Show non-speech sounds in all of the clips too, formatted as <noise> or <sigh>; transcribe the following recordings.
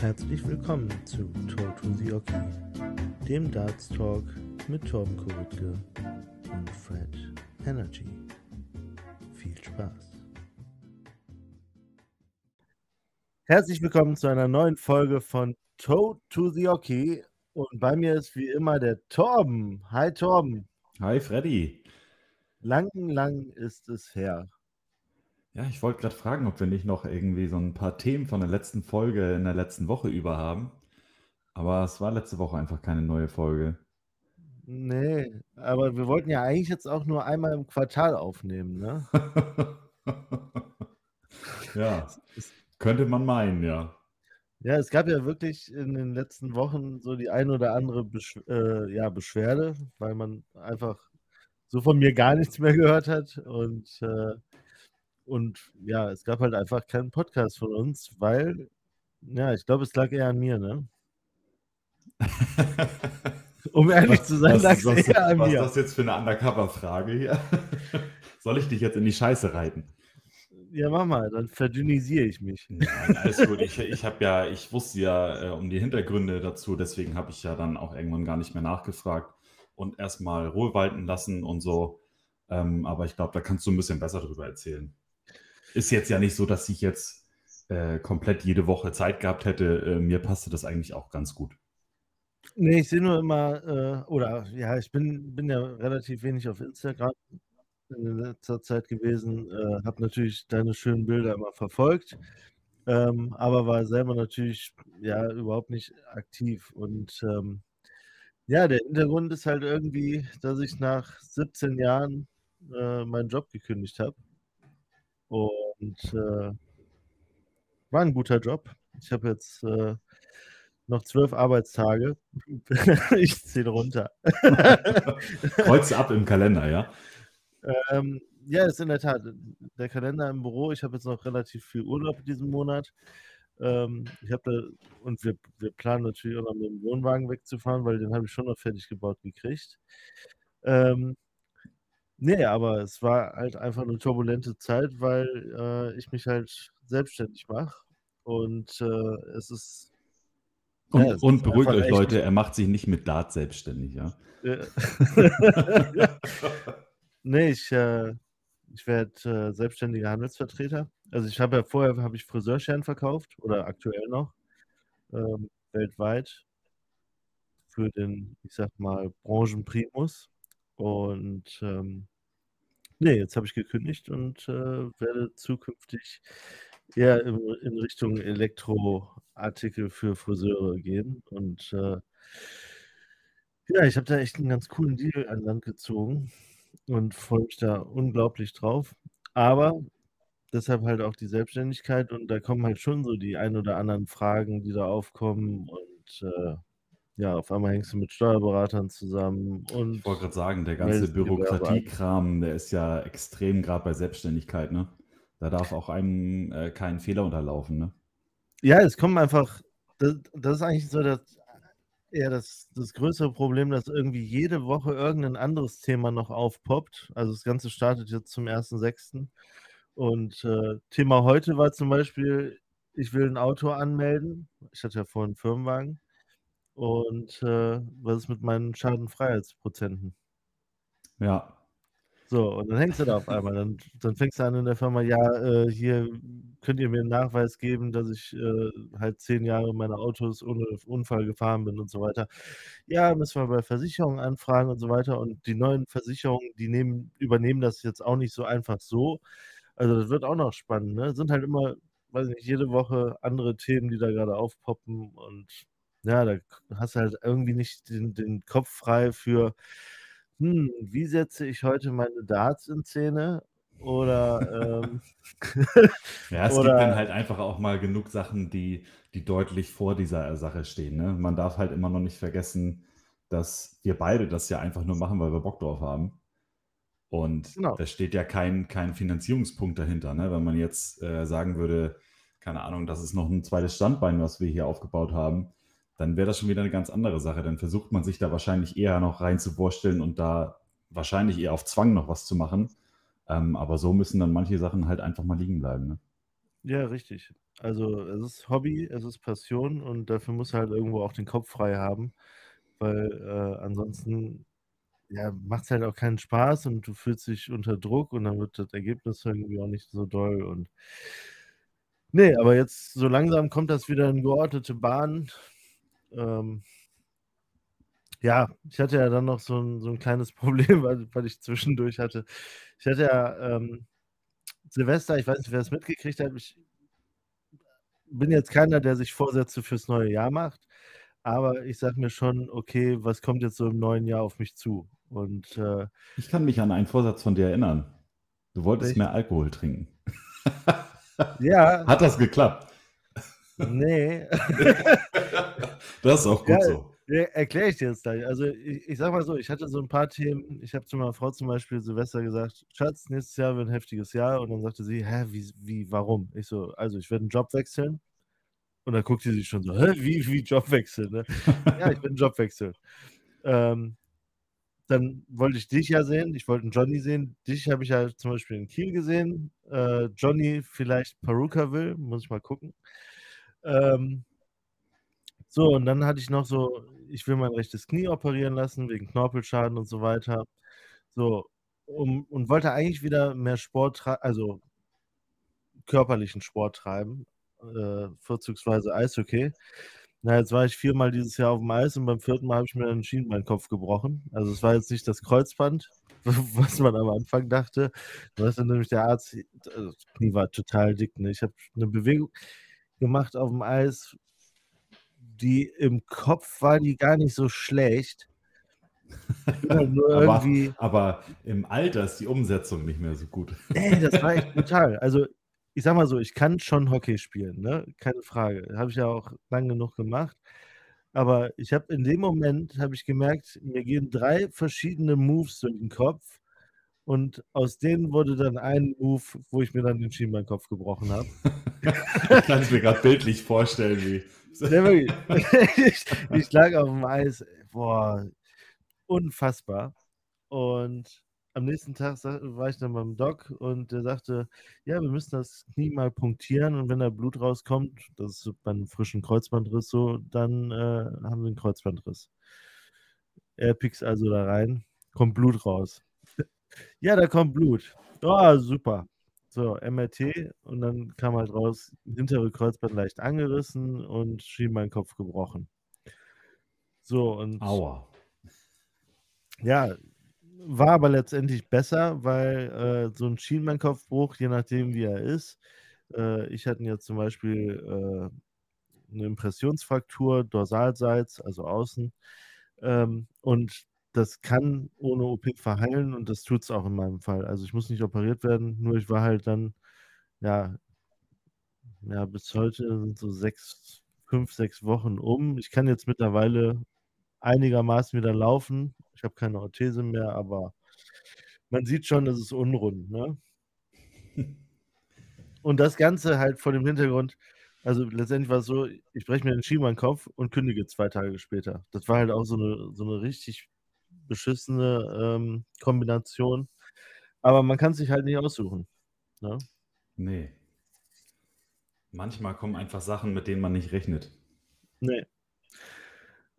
Herzlich willkommen zu Talk to the Oki, dem Darts Talk mit Torben Kuritke und Fred Energy. Viel Spaß. Herzlich willkommen zu einer neuen Folge von Toe to the Oki und bei mir ist wie immer der Torben. Hi Torben. Hi Freddy. Lang, lang ist es her. Ja, ich wollte gerade fragen, ob wir nicht noch irgendwie so ein paar Themen von der letzten Folge in der letzten Woche über haben. Aber es war letzte Woche einfach keine neue Folge. Nee, aber wir wollten ja eigentlich jetzt auch nur einmal im Quartal aufnehmen, ne? <laughs> ja, könnte man meinen, ja. Ja, es gab ja wirklich in den letzten Wochen so die ein oder andere Besch äh, ja, Beschwerde, weil man einfach so von mir gar nichts mehr gehört hat. Und, äh, und ja, es gab halt einfach keinen Podcast von uns, weil, ja, ich glaube, es lag eher an mir, ne? <laughs> um ehrlich zu sein, lag es eher an was mir. Was ist das jetzt für eine Undercover-Frage hier? <laughs> Soll ich dich jetzt in die Scheiße reiten? Ja, mach mal, dann verdünnisiere ich mich. Nein, alles gut. Ich, ich habe ja, ich wusste ja äh, um die Hintergründe dazu, deswegen habe ich ja dann auch irgendwann gar nicht mehr nachgefragt und erstmal Ruhe walten lassen und so. Ähm, aber ich glaube, da kannst du ein bisschen besser drüber erzählen. Ist jetzt ja nicht so, dass ich jetzt äh, komplett jede Woche Zeit gehabt hätte. Äh, mir passte das eigentlich auch ganz gut. Nee, ich sehe nur immer, äh, oder ja, ich bin, bin ja relativ wenig auf Instagram in letzter Zeit gewesen, äh, habe natürlich deine schönen Bilder immer verfolgt, ähm, aber war selber natürlich ja überhaupt nicht aktiv. Und ähm, ja, der Hintergrund ist halt irgendwie, dass ich nach 17 Jahren äh, meinen Job gekündigt habe. Und äh, war ein guter Job. Ich habe jetzt äh, noch zwölf Arbeitstage. <laughs> ich zähle runter. <laughs> Kreuz ab im Kalender, ja? Ähm, ja, ist in der Tat. Der Kalender im Büro. Ich habe jetzt noch relativ viel Urlaub in diesem Monat. Ähm, ich habe da, und wir, wir planen natürlich auch noch mit dem Wohnwagen wegzufahren, weil den habe ich schon noch fertig gebaut gekriegt. Ähm, nee, aber es war halt einfach eine turbulente Zeit, weil äh, ich mich halt selbstständig mache. Und äh, es ist und, ja, und beruhigt euch, Leute, er macht sich nicht mit Dart selbstständig, ja. <laughs> <laughs> nee, ich, äh, ich werde äh, selbstständiger Handelsvertreter. Also ich habe ja vorher habe ich Friseurscheren verkauft oder aktuell noch ähm, weltweit für den, ich sag mal, Branchenprimus. Und ähm, nee, jetzt habe ich gekündigt und äh, werde zukünftig eher in, in Richtung Elektroartikel für Friseure gehen. Und äh, ja, ich habe da echt einen ganz coolen Deal an Land gezogen und freue mich da unglaublich drauf. Aber deshalb halt auch die Selbstständigkeit und da kommen halt schon so die ein oder anderen Fragen, die da aufkommen und äh, ja, auf einmal hängst du mit Steuerberatern zusammen und ich wollte gerade sagen, der ganze Bürokratiekram, der ist ja extrem gerade bei Selbstständigkeit, ne? Da darf auch einem äh, kein Fehler unterlaufen, ne? Ja, es kommen einfach, das, das ist eigentlich so das, eher das, das größere Problem, dass irgendwie jede Woche irgendein anderes Thema noch aufpoppt. Also das Ganze startet jetzt zum 1.6. Und äh, Thema heute war zum Beispiel, ich will ein Auto anmelden. Ich hatte ja vorhin einen Firmenwagen. Und äh, was ist mit meinen Schadenfreiheitsprozenten? Ja, so, und dann hängst du da auf einmal. Dann, dann fängst du an in der Firma, ja, äh, hier könnt ihr mir einen Nachweis geben, dass ich äh, halt zehn Jahre meine Autos ohne Unfall gefahren bin und so weiter. Ja, müssen wir bei Versicherungen anfragen und so weiter. Und die neuen Versicherungen, die nehmen, übernehmen das jetzt auch nicht so einfach so. Also das wird auch noch spannend. Ne? Sind halt immer, weiß nicht, jede Woche andere Themen, die da gerade aufpoppen. Und ja, da hast du halt irgendwie nicht den, den Kopf frei für hm, wie setze ich heute meine Darts in Szene? Oder, ähm, <laughs> ja, es oder, gibt dann halt einfach auch mal genug Sachen, die, die deutlich vor dieser Sache stehen. Ne? Man darf halt immer noch nicht vergessen, dass wir beide das ja einfach nur machen, weil wir Bock drauf haben. Und genau. da steht ja kein, kein Finanzierungspunkt dahinter. Ne? Wenn man jetzt äh, sagen würde, keine Ahnung, das ist noch ein zweites Standbein, was wir hier aufgebaut haben, dann wäre das schon wieder eine ganz andere Sache. Dann versucht man sich da wahrscheinlich eher noch rein zu vorstellen und da wahrscheinlich eher auf Zwang noch was zu machen. Ähm, aber so müssen dann manche Sachen halt einfach mal liegen bleiben. Ne? Ja, richtig. Also, es ist Hobby, es ist Passion und dafür musst du halt irgendwo auch den Kopf frei haben, weil, äh, ansonsten, ja, macht's halt auch keinen Spaß und du fühlst dich unter Druck und dann wird das Ergebnis irgendwie auch nicht so doll und ne, aber jetzt so langsam kommt das wieder in geordnete Bahnen. Ähm ja, ich hatte ja dann noch so 'n so 'n kleines <laughs> Problem, weil weil ich zwischendurch hatte ich hatte ja, ähm, Silvester ich weiß nicht, wer es mitgekriegt hat, ich bin jetzt keiner, der sich Vorsätze fürs neue Jahr macht, aber ich sage mir schon: „Okay, was kommt jetzt so im neuen Jahr auf mich zu?“ Und, äh Ich kann mich an einen Vorsatz von dir erinnern. Du wolltest mehr Welchen? Alkohol trinken. Ja. <laughs> Hat das geklappt? Ne. <laughs> Das ist auch Ja, gut so. ne, erkläre ich dir jetzt gleich. Also, i ich sage mal so, ich hatte so 'n paar Themen ich habe zu meiner Frau zum Beispiel Silvester gesagt: „Schatz, nächstes Jahr wird 'n heftiges Jahr.“ Und dann sagte sie: „Hä, wie wie, warum?“ Ich so: „Also, ich werde 'n Job wechseln.“ Und dann guckt die sich schon so: „Hä, wie wie Job wechseln, ne?“ <laughs> „Ja, ich werde 'n Job wechseln.“ Ähm, dann wollte ich dich ja sehen, ich wollte 'n Johnny sehen. Dich habe ich ja zum Beispiel in Kiel gesehen, äh, Johnny vielleicht Perukaville, muss ich mal gucken. Ähm so, und dann hatte ich noch so ich will mein rechtes Knie operieren lassen wegen Knorpelschaden und so weiter. So, um und wollte eigentlich wieder mehr Sport also körperlichen Sport treiben, äh, vorzugsweise Eishockey. Na, jetzt war ich viermal dieses Jahr auf'm Eis und beim 4. Mal habe ich mir dann 'n Schienbeinkopf gebrochen. Also, es war jetzt nicht das Kreuzband, <laughs> was man am Anfang dachte. Da sagte nämlich der Arzt äh, das Knie war total dick, ne? Ich habe 'ne Bewegung gemacht auf'm Eis die im Kopf war die gar nicht so schlecht. <laughs> Aber aber im Alter ist die Umsetzung nicht mehr so gut. Ne, das war echt <laughs> brutal. Also, ich sage mal so, ich kann schon Hockey spielen, ne, keine Frage. Habe ich ja auch lang genug gemacht. Aber ich habe in dem Moment habe ich gemerkt, mir gehen 3 verschiedene Moves durch 'n Kopf und aus denen wurde dann ein Move, wo ich mir dann den Schienbeinkopf gebrochen habe. <laughs> Ich kann's mir grad bildlich vorstellen, wie Ich <laughs> ich lag auf'm Eis, boah, unfassbar. Und am nächsten Tag war ich dann beim Doc und der sagte: „Ja, wir müssen das Knie mal punktieren und wenn da Blut rauskommt“ das ist bei 'nem frischen Kreuzbandriss so, „dann, äh, haben Sie 'n Kreuzbandriss.“ Er piekst also da rein, kommt Blut raus. <laughs> Ja, da kommt Blut. Oh, super. So, MRT und dann kam halt raus, hintere Kreuzband leicht angerissen und Schienbeinkopf gebrochen. So und Aua. ja, war aber letztendlich besser, weil, äh, so 'n Schienbeinkopfbruch, je nachdem wie er ist äh, ich hatte jetzt zum Beispiel, äh, 'ne Impressionsfraktur dorsalseits, also außen, ähm, und das kann ohne OP verheilen und das tut's auch in meinem Fall. Also, ich muss nicht operiert werden, nur ich war halt dann, ja ja, bis heute sind so 6 5, 6 Wochen um. Ich kann jetzt mittlerweile einigermaßen wieder laufen. Ich habe keine Orthese mehr, aber man sieht schon, es ist unrund, ne? Und das Ganze halt vor dem Hintergrund also, letztendlich war's so, ich breche mir den Schienbeinkopf und kündige 2 Tage später. Das war halt auch so 'ne so 'ne richtig beschissene, ähm, Kombination. Aber man kann's sich halt nicht aussuchen, ne? Ne. Manchmal kommen einfach Sachen, mit denen man nicht rechnet. Ne.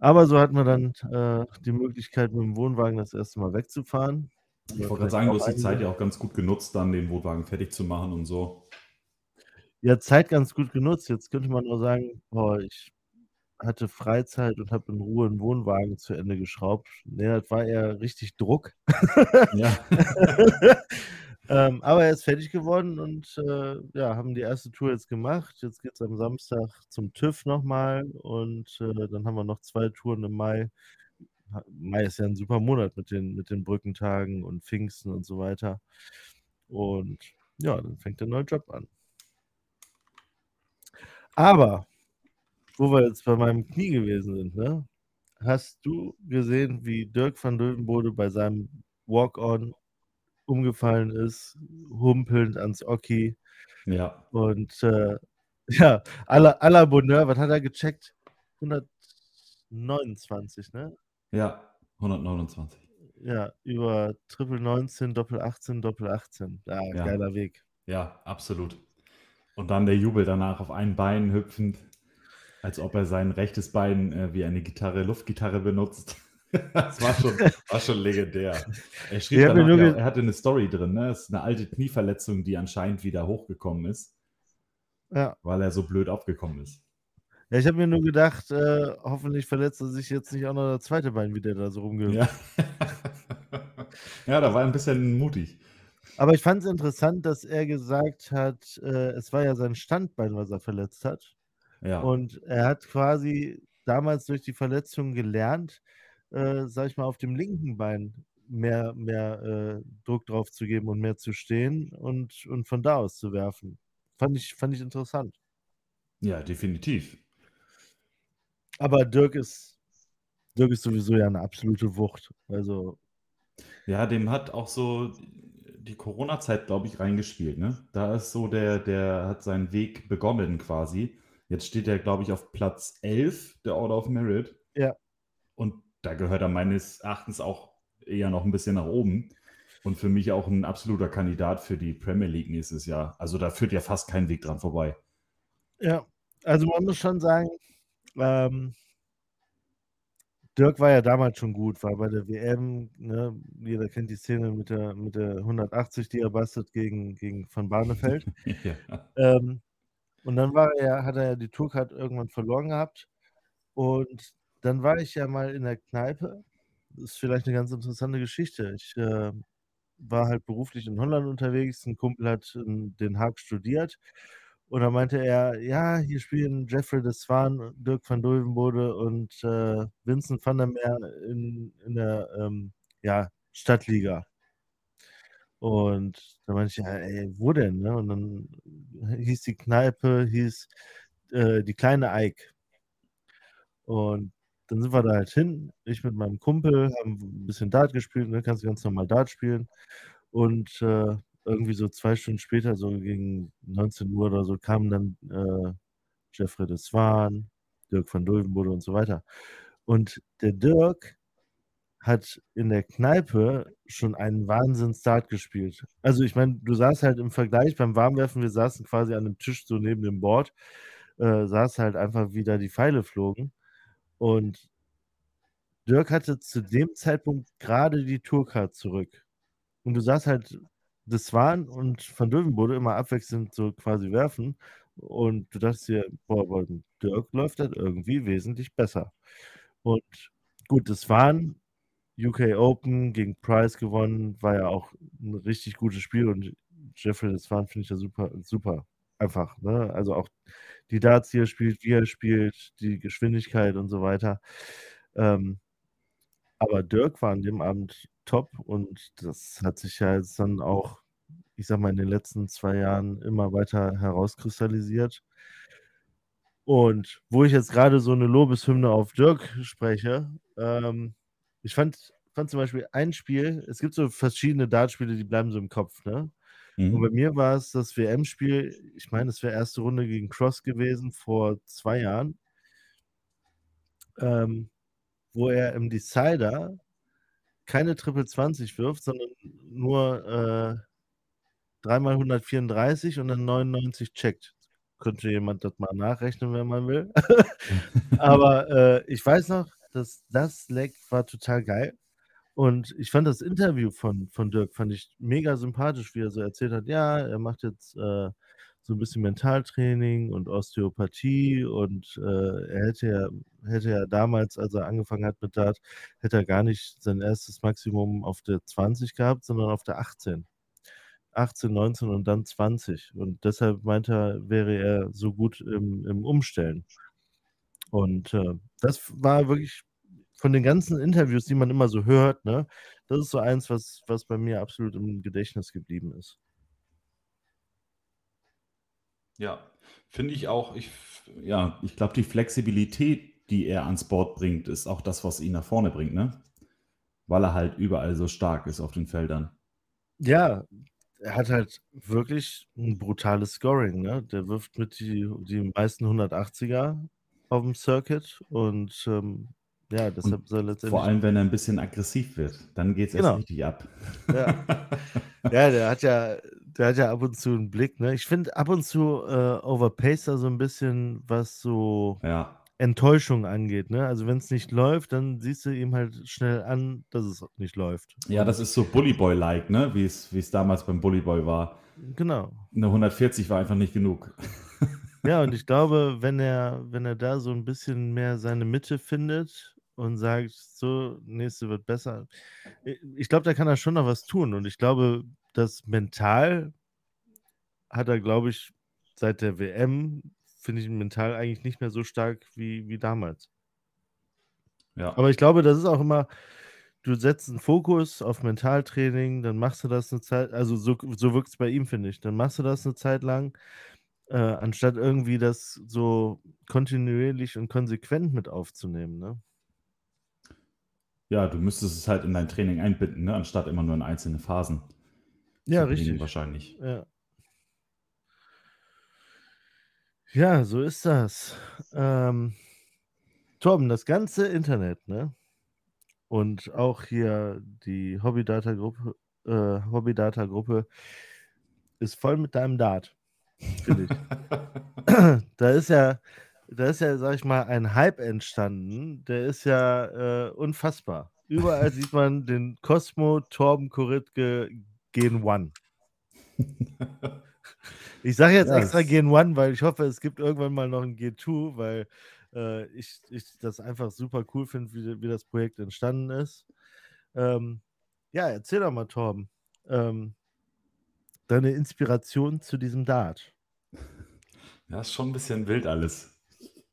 Aber so hatten wir dann, äh, die Möglichkeit, mit'm Wohnwagen das 1. Mal wegzufahren. Ich wollte grad sagen, du hast die Zeit ja auch ganz gut genutzt, dann den Wohnwagen fertig zu machen und so. Ja, Zeit ganz gut genutzt. Jetzt könnte man nur sagen: „Boah, ich hatte Freizeit und habe in Ruhe 'n Wohnwagen zu Ende geschraubt.“ Ne, das war eher richtig Druck. Ja. <laughs> Ähm, aber er ist fertig geworden und, äh, ja, haben die 1. Tour jetzt gemacht. Jetzt geht's am Samstag zum TÜV noch mal und, äh, dann haben wir noch 2 Touren im Mai. Mai ist ja 'n super Monat mit den mit den Brückentagen und Pfingsten und so weiter. Und ja, dann fängt der neue Job an. Aber, wo wir jetzt bei meinem Knie gewesen sind, ne? Hast du gesehen, wie Dirk van Leeuwenbode bei seinem Walk-on umgefallen ist, humpelnd ans Oki? Ja. Und, äh, <laughs> ja, à la à la Bonheur, was hat er gecheckt? 129, ne? Ja, 129. Ja, über Triple 19, Doppel 18, Doppel 18. Ja, Ja. geiler Weg. Ja, absolut. Und dann der Jubel danach auf einen Bein hüpfend, als ob er sein rechtes Bein äh, wie eine Gitarre, Luftgitarre benutzt. <laughs> das war schon, war schon legendär. Er schrieb danach, ja, er hatte eine Story drin, ne? Das ist eine alte Knieverletzung, die anscheinend wieder hochgekommen ist. Ja. Weil er so blöd aufgekommen ist. Ja, ich habe mir nur gedacht, äh, hoffentlich verletzt er sich jetzt nicht auch noch das zweite Bein, wie der da so rumgehört. Ja. <laughs> ja, da war er ein bisschen mutig. Aber ich fand es interessant, dass er gesagt hat, äh, es war ja sein Standbein, was er verletzt hat. Ja. Und er hat quasi damals durch die Verletzung gelernt, äh, sag ich mal, auf dem linken Bein mehr, mehr äh, Druck drauf zu geben und mehr zu stehen und, und von da aus zu werfen. Fand ich, fand ich interessant. Ja, definitiv. Aber Dirk ist, Dirk ist sowieso ja eine absolute Wucht. Also. Ja, dem hat auch so die Corona-Zeit, glaube ich, reingespielt. Ne? Da ist so, der, der hat seinen Weg begonnen quasi. Jetzt steht er, glaube ich, auf Platz 11 der Order of Merit. Ja. Und da gehört er meines Erachtens auch eher noch ein bisschen nach oben. Und für mich auch ein absoluter Kandidat für die Premier League nächstes Jahr. Also da führt ja fast kein Weg dran vorbei. Ja, also man muss schon sagen, ähm, Dirk war ja damals schon gut, war bei der WM, ne, jeder kennt die Szene mit der, mit der 180, die er bastet gegen, gegen Van Barneveld. <laughs> ja. ähm, und dann war er, hat er ja die Tourcard irgendwann verloren gehabt. Und dann war ich ja mal in der Kneipe. Das ist vielleicht eine ganz interessante Geschichte. Ich äh, war halt beruflich in Holland unterwegs. Ein Kumpel hat in Den Haag studiert und dann meinte er, ja, hier spielen Jeffrey de Swan, Dirk van Dulvenbode und äh, Vincent van der Meer in, in der ähm, ja, Stadtliga. Und da meinte ich, ja, ey, wo denn? Ne? Und dann <laughs> hieß die Kneipe, hieß äh, die kleine Eik. Und dann sind wir da halt hin, ich mit meinem Kumpel, haben ein bisschen Dart gespielt, ne? kannst ganz normal Dart spielen. Und äh, irgendwie so zwei Stunden später, so gegen 19 Uhr oder so, kamen dann äh, Jeffrey de Swan, Dirk van Dulvenbode und so weiter. Und der Dirk hat in der Kneipe schon einen Wahnsinns-Start gespielt. Also ich meine, du saßt halt im Vergleich beim Warmwerfen, wir saßen quasi an einem Tisch so neben dem Board, äh, saß halt einfach, wie da die Pfeile flogen. Und Dirk hatte zu dem Zeitpunkt gerade die Tourcard zurück. Und du saßt halt das waren und Van Dövenbode immer abwechselnd so quasi werfen. Und du dachtest dir, boah, Dirk läuft das irgendwie wesentlich besser. Und gut, das waren UK Open gegen Price gewonnen, war ja auch ein richtig gutes Spiel und Jeffrey, das waren, finde ich ja super, super einfach. Ne? Also auch die Darts, die er spielt, wie er spielt, die Geschwindigkeit und so weiter. Ähm, aber Dirk war an dem Abend top und das hat sich ja jetzt dann auch, ich sag mal, in den letzten zwei Jahren immer weiter herauskristallisiert. Und wo ich jetzt gerade so eine Lobeshymne auf Dirk spreche, ähm, ich fand, fand zum Beispiel ein Spiel, es gibt so verschiedene Dartspiele, die bleiben so im Kopf, ne? Mhm. Und bei mir war es das WM-Spiel, ich meine, es wäre erste Runde gegen Cross gewesen vor zwei Jahren, ähm, wo er im Decider keine Triple 20 wirft, sondern nur äh, dreimal 134 und dann 99 checkt. Könnte jemand das mal nachrechnen, wenn man will. <laughs> Aber äh, ich weiß noch, dass das Leck war total geil. Und ich fand das Interview von, von Dirk fand ich mega sympathisch, wie er so erzählt hat, ja, er macht jetzt äh, so ein bisschen Mentaltraining und Osteopathie und äh, er hätte ja, hätte ja damals, als er angefangen hat mit Dart, hätte er gar nicht sein erstes Maximum auf der 20 gehabt, sondern auf der 18. 18, 19 und dann 20. Und deshalb meinte er, wäre er so gut im, im Umstellen. Und äh, das war wirklich von den ganzen Interviews, die man immer so hört, ne, das ist so eins, was, was bei mir absolut im Gedächtnis geblieben ist. Ja, finde ich auch. Ich, ja, ich glaube, die Flexibilität, die er ans Board bringt, ist auch das, was ihn nach vorne bringt, ne? Weil er halt überall so stark ist auf den Feldern. Ja, er hat halt wirklich ein brutales Scoring, ne? Der wirft mit die, die meisten 180er auf dem Circuit und ähm, Ja, deshalb Und soll letztendlich. vor allem, wenn er ein bisschen aggressiv wird, dann geht es erst Genau. richtig ab. Ja. <laughs> ja, der hat ja, der hat ja ab und zu einen Blick, ne? Ich finde ab und zu äh, overpaced er so ein bisschen, was so Ja, Enttäuschung angeht, ne? Also wenn es nicht läuft, dann siehst du ihm halt schnell an, dass es nicht läuft. ja, das ist so Bullyboy-like, ne? Wie es wie es damals beim Bullyboy war. genau. Eine 140 war einfach nicht genug. Ja, und <laughs> ich glaube, wenn er, wenn er da so ein bisschen mehr seine Mitte findet und sagt, so, nächste wird besser. Ich glaube, da kann er schon noch was tun. Und ich glaube, das mental hat er, glaube ich, seit der WM, finde ich ihn mental eigentlich nicht mehr so stark wie, wie damals. Ja, Aber ich glaube, das ist auch immer, du setzt einen Fokus auf Mentaltraining, dann machst du das eine Zeit, also so, so wirkt es bei ihm, finde ich. Dann machst du das eine Zeit lang, äh, anstatt irgendwie das so kontinuierlich und konsequent mit aufzunehmen. Ne? Ja, du müsstest es halt in dein Training einbinden, ne? Anstatt immer nur in einzelne Phasen Ja, richtig. wahrscheinlich. Ja. ja, so ist das. Ähm, Torben, das ganze Internet, ne? Und auch hier die Hobbydata-Gruppe, äh, Hobbydata-Gruppe ist voll mit deinem Dart, <laughs> da ist ja, da ist ja, sag ich mal, ein Hype entstanden, der ist ja äh, unfassbar. Überall sieht man den Cosmo Torben Koritke Gen One. Ich sage jetzt Ja, extra Gen One, weil ich hoffe, es gibt irgendwann mal noch ein Gen 2, weil äh, ich, ich das einfach super cool finde, wie, wie das Projekt entstanden ist. Ähm, ja, erzähl doch mal, Torben, ähm, deine Inspiration zu diesem Dart. Ja, ist schon ein bisschen wild alles.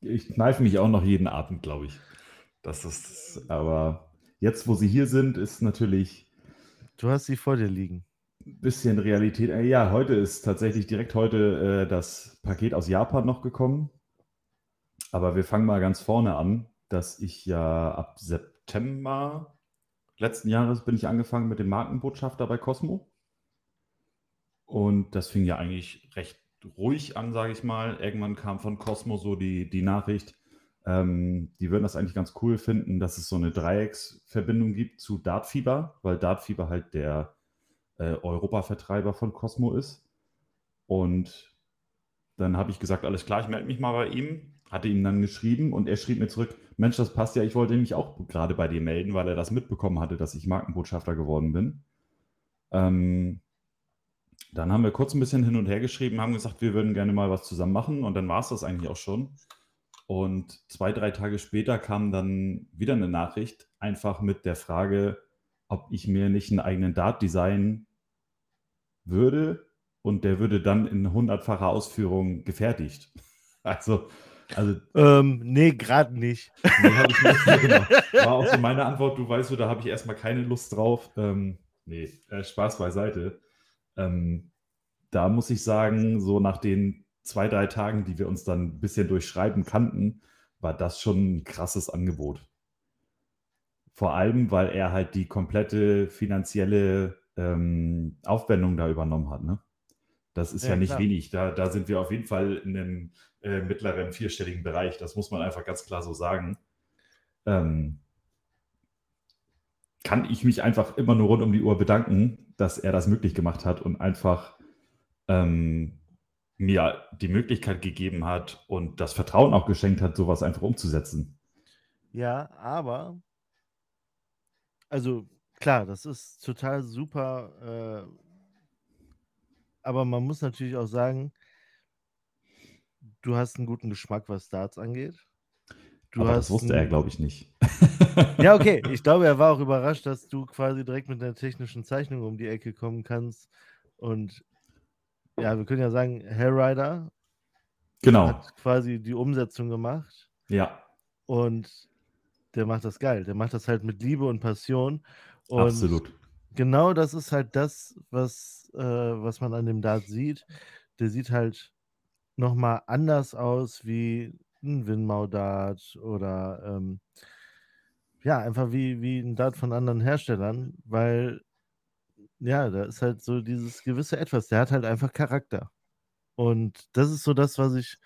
Ich kneife mich auch noch jeden Abend, glaube ich. Das ist, aber jetzt, wo sie hier sind, ist natürlich Du hast sie vor dir liegen. ein bisschen Realität. Äh, Ja, heute ist tatsächlich direkt heute äh, das Paket aus Japan noch gekommen. Aber wir fangen mal ganz vorne an, dass ich ja ab September letzten Jahres bin ich angefangen mit dem Markenbotschafter bei Cosmo. Und das fing ja eigentlich recht ruhig an, sage ich mal. Irgendwann kam von Cosmo so die, die Nachricht, ähm, die würden das eigentlich ganz cool finden, dass es so eine Dreiecksverbindung gibt zu Dartfieber, weil Dartfieber halt der äh, Europa-Vertreiber von Cosmo ist. Und dann habe ich gesagt, alles klar, ich melde mich mal bei ihm. Hatte ihm dann geschrieben und er schrieb mir zurück, Mensch, das passt ja, ich wollte mich auch gerade bei dir melden, weil er das mitbekommen hatte, dass ich Markenbotschafter geworden bin. Ähm, dann haben wir kurz ein bisschen hin und her geschrieben, haben gesagt, wir würden gerne mal was zusammen machen und dann war es das eigentlich auch schon. Und zwei, drei Tage später kam dann wieder eine Nachricht, einfach mit der Frage, ob ich mir nicht einen eigenen Dart designen würde und der würde dann in hundertfacher Ausführung gefertigt. <laughs> Also, also Ähm, nee, gerade nicht. Nee, <laughs> genau. War auch so meine Antwort, du weißt, du, da habe ich erstmal keine Lust drauf. Ähm, nee, äh, Spaß beiseite. Ähm, da muss ich sagen, so nach den zwei, drei Tagen, die wir uns dann ein bisschen durchschreiben kannten, war das schon ein krasses Angebot. Vor allem, weil er halt die komplette finanzielle ähm, Aufwendung da übernommen hat. Ne? Das ist ja, Ja, nicht klar. wenig. Da, da sind wir auf jeden Fall in einem äh, mittleren vierstelligen Bereich. Das muss man einfach ganz klar so sagen. Ähm, kann ich mich einfach immer nur rund um die Uhr bedanken, dass er das möglich gemacht hat und einfach ähm, mir die Möglichkeit gegeben hat und das Vertrauen auch geschenkt hat, sowas einfach umzusetzen. Ja, aber, also klar, das ist total super, äh, aber man muss natürlich auch sagen, du hast einen guten Geschmack, was Darts angeht. Du Aber das wusste er, glaube ich, nicht. <laughs> <laughs> Ja, okay. Ich glaube, er war auch überrascht, dass du quasi direkt mit einer technischen Zeichnung um die Ecke kommen kannst. Und ja, wir können ja sagen, Hellrider Genau. hat quasi die Umsetzung gemacht Ja, und der macht das geil. Der macht das halt mit Liebe und Passion. Und absolut. genau das ist halt das, was, äh, was man an dem Dart sieht. Der sieht halt nochmal anders aus wie ein Winmau-Dart oder ähm, ja, einfach wie, wie ein Dart von anderen Herstellern, weil ja, da ist halt so dieses gewisse Etwas, der hat halt einfach Charakter. Und das ist so das, was ich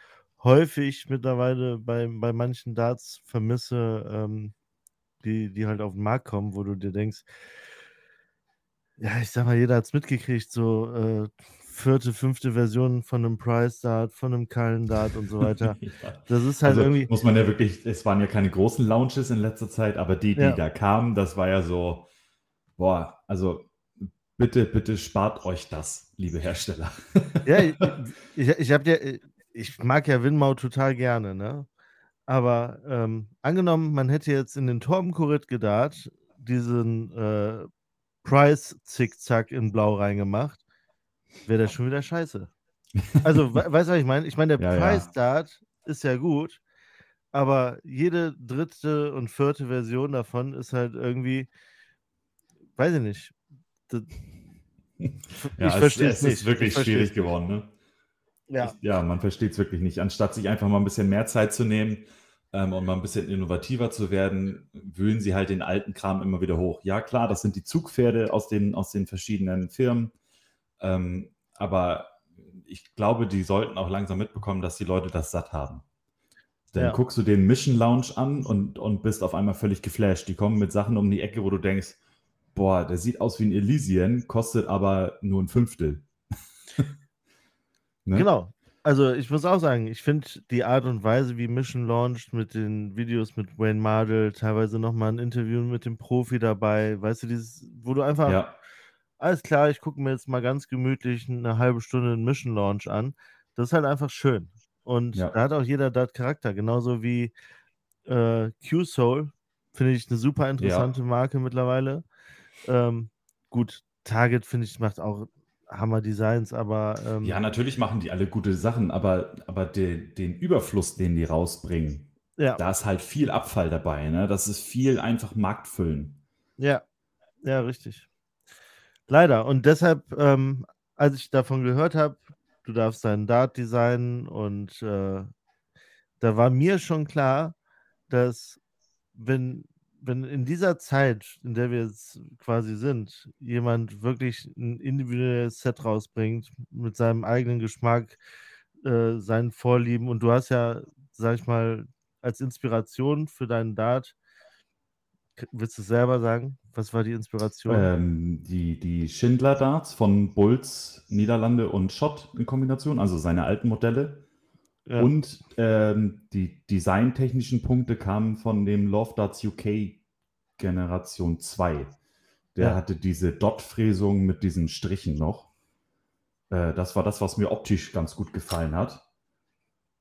häufig mittlerweile bei, bei manchen Darts vermisse, ähm, die, die halt auf den Markt kommen, wo du dir denkst, ja, ich sag mal, jeder hat es mitgekriegt, so äh, vierte, fünfte Version von einem Price Dart, von einem Kallen Dart und so weiter. <laughs> ja. Das ist halt also irgendwie. Muss man ja wirklich, es waren ja keine großen Launches in letzter Zeit, aber die, die ja. da kamen, das war ja so, boah, also bitte, bitte spart euch das, liebe Hersteller. ja, <laughs> ich, ich, ich habe ja, ich mag ja Winmau total gerne, ne? Aber ähm, angenommen, man hätte jetzt in den Torbenkorit gedacht, diesen äh, Price-Zickzack in Blau reingemacht, wäre das schon wieder scheiße. Also, we weißt du, was ich meine? Ich meine, der <laughs> ja, Price-Dart ja. ist ja gut, aber jede dritte und vierte Version davon ist halt irgendwie, weiß ich nicht. Das, ich ja, verstehe es, es ist wirklich schwierig geworden, ne? Ja. ja, man versteht es wirklich nicht. Anstatt sich einfach mal ein bisschen mehr Zeit zu nehmen ähm, und mal ein bisschen innovativer zu werden, wühlen sie halt den alten Kram immer wieder hoch. Ja, klar, das sind die Zugpferde aus den, aus den verschiedenen Firmen. Ähm, aber ich glaube, die sollten auch langsam mitbekommen, dass die Leute das satt haben. Dann ja. guckst du den Mission Lounge an und, und bist auf einmal völlig geflasht. Die kommen mit Sachen um die Ecke, wo du denkst, boah, der sieht aus wie ein Elysian, kostet aber nur ein Fünftel. <laughs> ne? Genau. Also ich muss auch sagen, ich finde die Art und Weise, wie Mission launcht mit den Videos mit Wayne Mardell, teilweise nochmal ein Interview mit dem Profi dabei, weißt du, dieses, wo du einfach ja alles klar, ich gucke mir jetzt mal ganz gemütlich eine halbe Stunde einen Mission Launch an. Das ist halt einfach schön. Und ja. da hat auch jeder dort Charakter, genauso wie äh, Q-Soul, finde ich eine super interessante ja. Marke mittlerweile. Ähm, gut, Target, finde ich, macht auch Hammer-Designs, aber. Ähm, ja, natürlich machen die alle gute Sachen, aber, aber de, den Überfluss, den die rausbringen, ja. da ist halt viel Abfall dabei. Ne? Das ist viel einfach Marktfüllen. Ja, ja, richtig. Leider. Und deshalb, ähm, als ich davon gehört habe, du darfst deinen Dart designen und äh, da war mir schon klar, dass wenn, wenn in dieser Zeit, in der wir jetzt quasi sind, jemand wirklich ein individuelles Set rausbringt mit seinem eigenen Geschmack, äh, seinen Vorlieben und du hast ja, sag ich mal, als Inspiration für deinen Dart Willst du es selber sagen? Was war die Inspiration? Ähm, die, die Schindler-Darts von Bulls, Niederlande und Schott in Kombination, also seine alten Modelle. Ja. Und ähm, die designtechnischen Punkte kamen von dem Love Darts UK Generation 2. Der ja. hatte diese Dot-Fräsung mit diesen Strichen noch. Äh, das war das, was mir optisch ganz gut gefallen hat.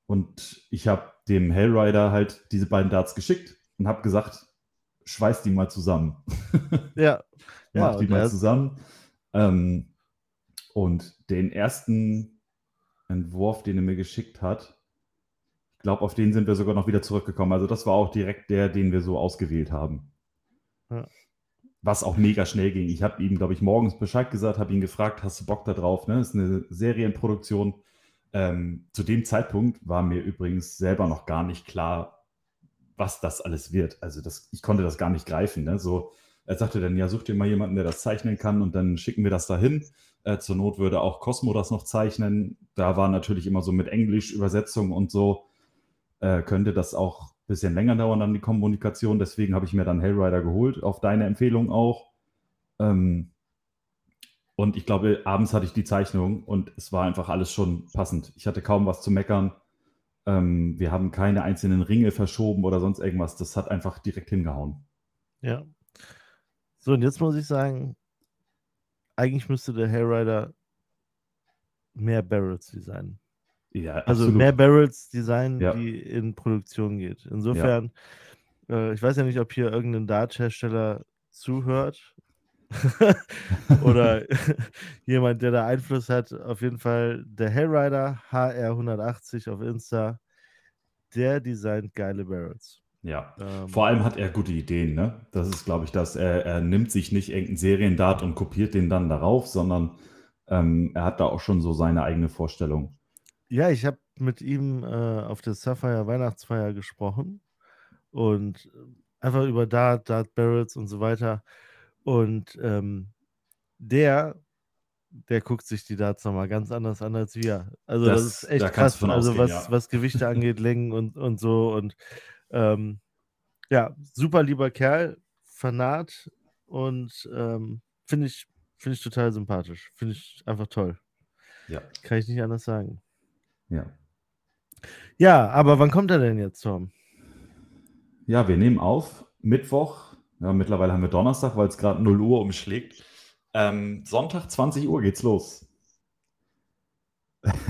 Und ich habe dem Hellrider halt diese beiden Darts geschickt und habe gesagt, schweiß die mal zusammen. Ja. <laughs> Mach ja, die mal zusammen. Ähm, und den ersten Entwurf, den er mir geschickt hat, ich glaube, auf den sind wir sogar noch wieder zurückgekommen. Also das war auch direkt der, den wir so ausgewählt haben. Ja. Was auch mega schnell ging. Ich habe ihm, glaube ich, morgens Bescheid gesagt, habe ihn gefragt, hast du Bock da drauf? Ne? Das ist eine Serienproduktion. Ähm, zu dem Zeitpunkt war mir übrigens selber noch gar nicht klar, was das alles wird. Also das, ich konnte das gar nicht greifen. Ne? So, er sagte dann, ja, such dir mal jemanden, der das zeichnen kann und dann schicken wir das dahin. Äh, zur Not würde auch Cosmo das noch zeichnen. Da war natürlich immer so mit Englisch-Übersetzung und so. Äh, könnte das auch ein bisschen länger dauern, dann die Kommunikation. Deswegen habe ich mir dann Hellrider geholt, auf deine Empfehlung auch. Ähm, und ich glaube, abends hatte ich die Zeichnung und es war einfach alles schon passend. Ich hatte kaum was zu meckern. Ähm, wir haben keine einzelnen Ringe verschoben oder sonst irgendwas. Das hat einfach direkt hingehauen. Ja. So, und jetzt muss ich sagen, eigentlich müsste der Hellrider mehr Barrels designen. Ja, also absolut. mehr Barrels designen, ja. die in Produktion geht. Insofern, ja. äh, ich weiß ja nicht, ob hier irgendein Dart-Hersteller zuhört <laughs> oder <laughs> jemand, der da Einfluss hat. Auf jeden Fall der Hellrider HR180 auf Insta, der designt geile Barrels. Ja, ähm, vor allem hat er gute Ideen. Ne? Das ist, glaube ich, dass er, er nimmt sich nicht irgendeinen Seriendart und kopiert den dann darauf, sondern ähm, er hat da auch schon so seine eigene Vorstellung. Ja, ich habe mit ihm äh, auf der Sapphire Weihnachtsfeier gesprochen und einfach über Dart, Dart Barrels und so weiter. Und ähm, der, der guckt sich die Darts nochmal ganz anders an als wir. Also das, das ist echt da krass. Also ausgehen, was, ja. was Gewichte angeht, Längen und, und so. Und ähm, Ja, super lieber Kerl, Fanat und ähm, finde ich, find ich total sympathisch. Finde ich einfach toll. Ja. Kann ich nicht anders sagen. Ja. Ja, aber wann kommt er denn jetzt, Tom? Ja, wir nehmen auf Mittwoch. Ja, mittlerweile haben wir Donnerstag, weil es gerade 0 Uhr umschlägt. Ähm, Sonntag 20 Uhr geht's los.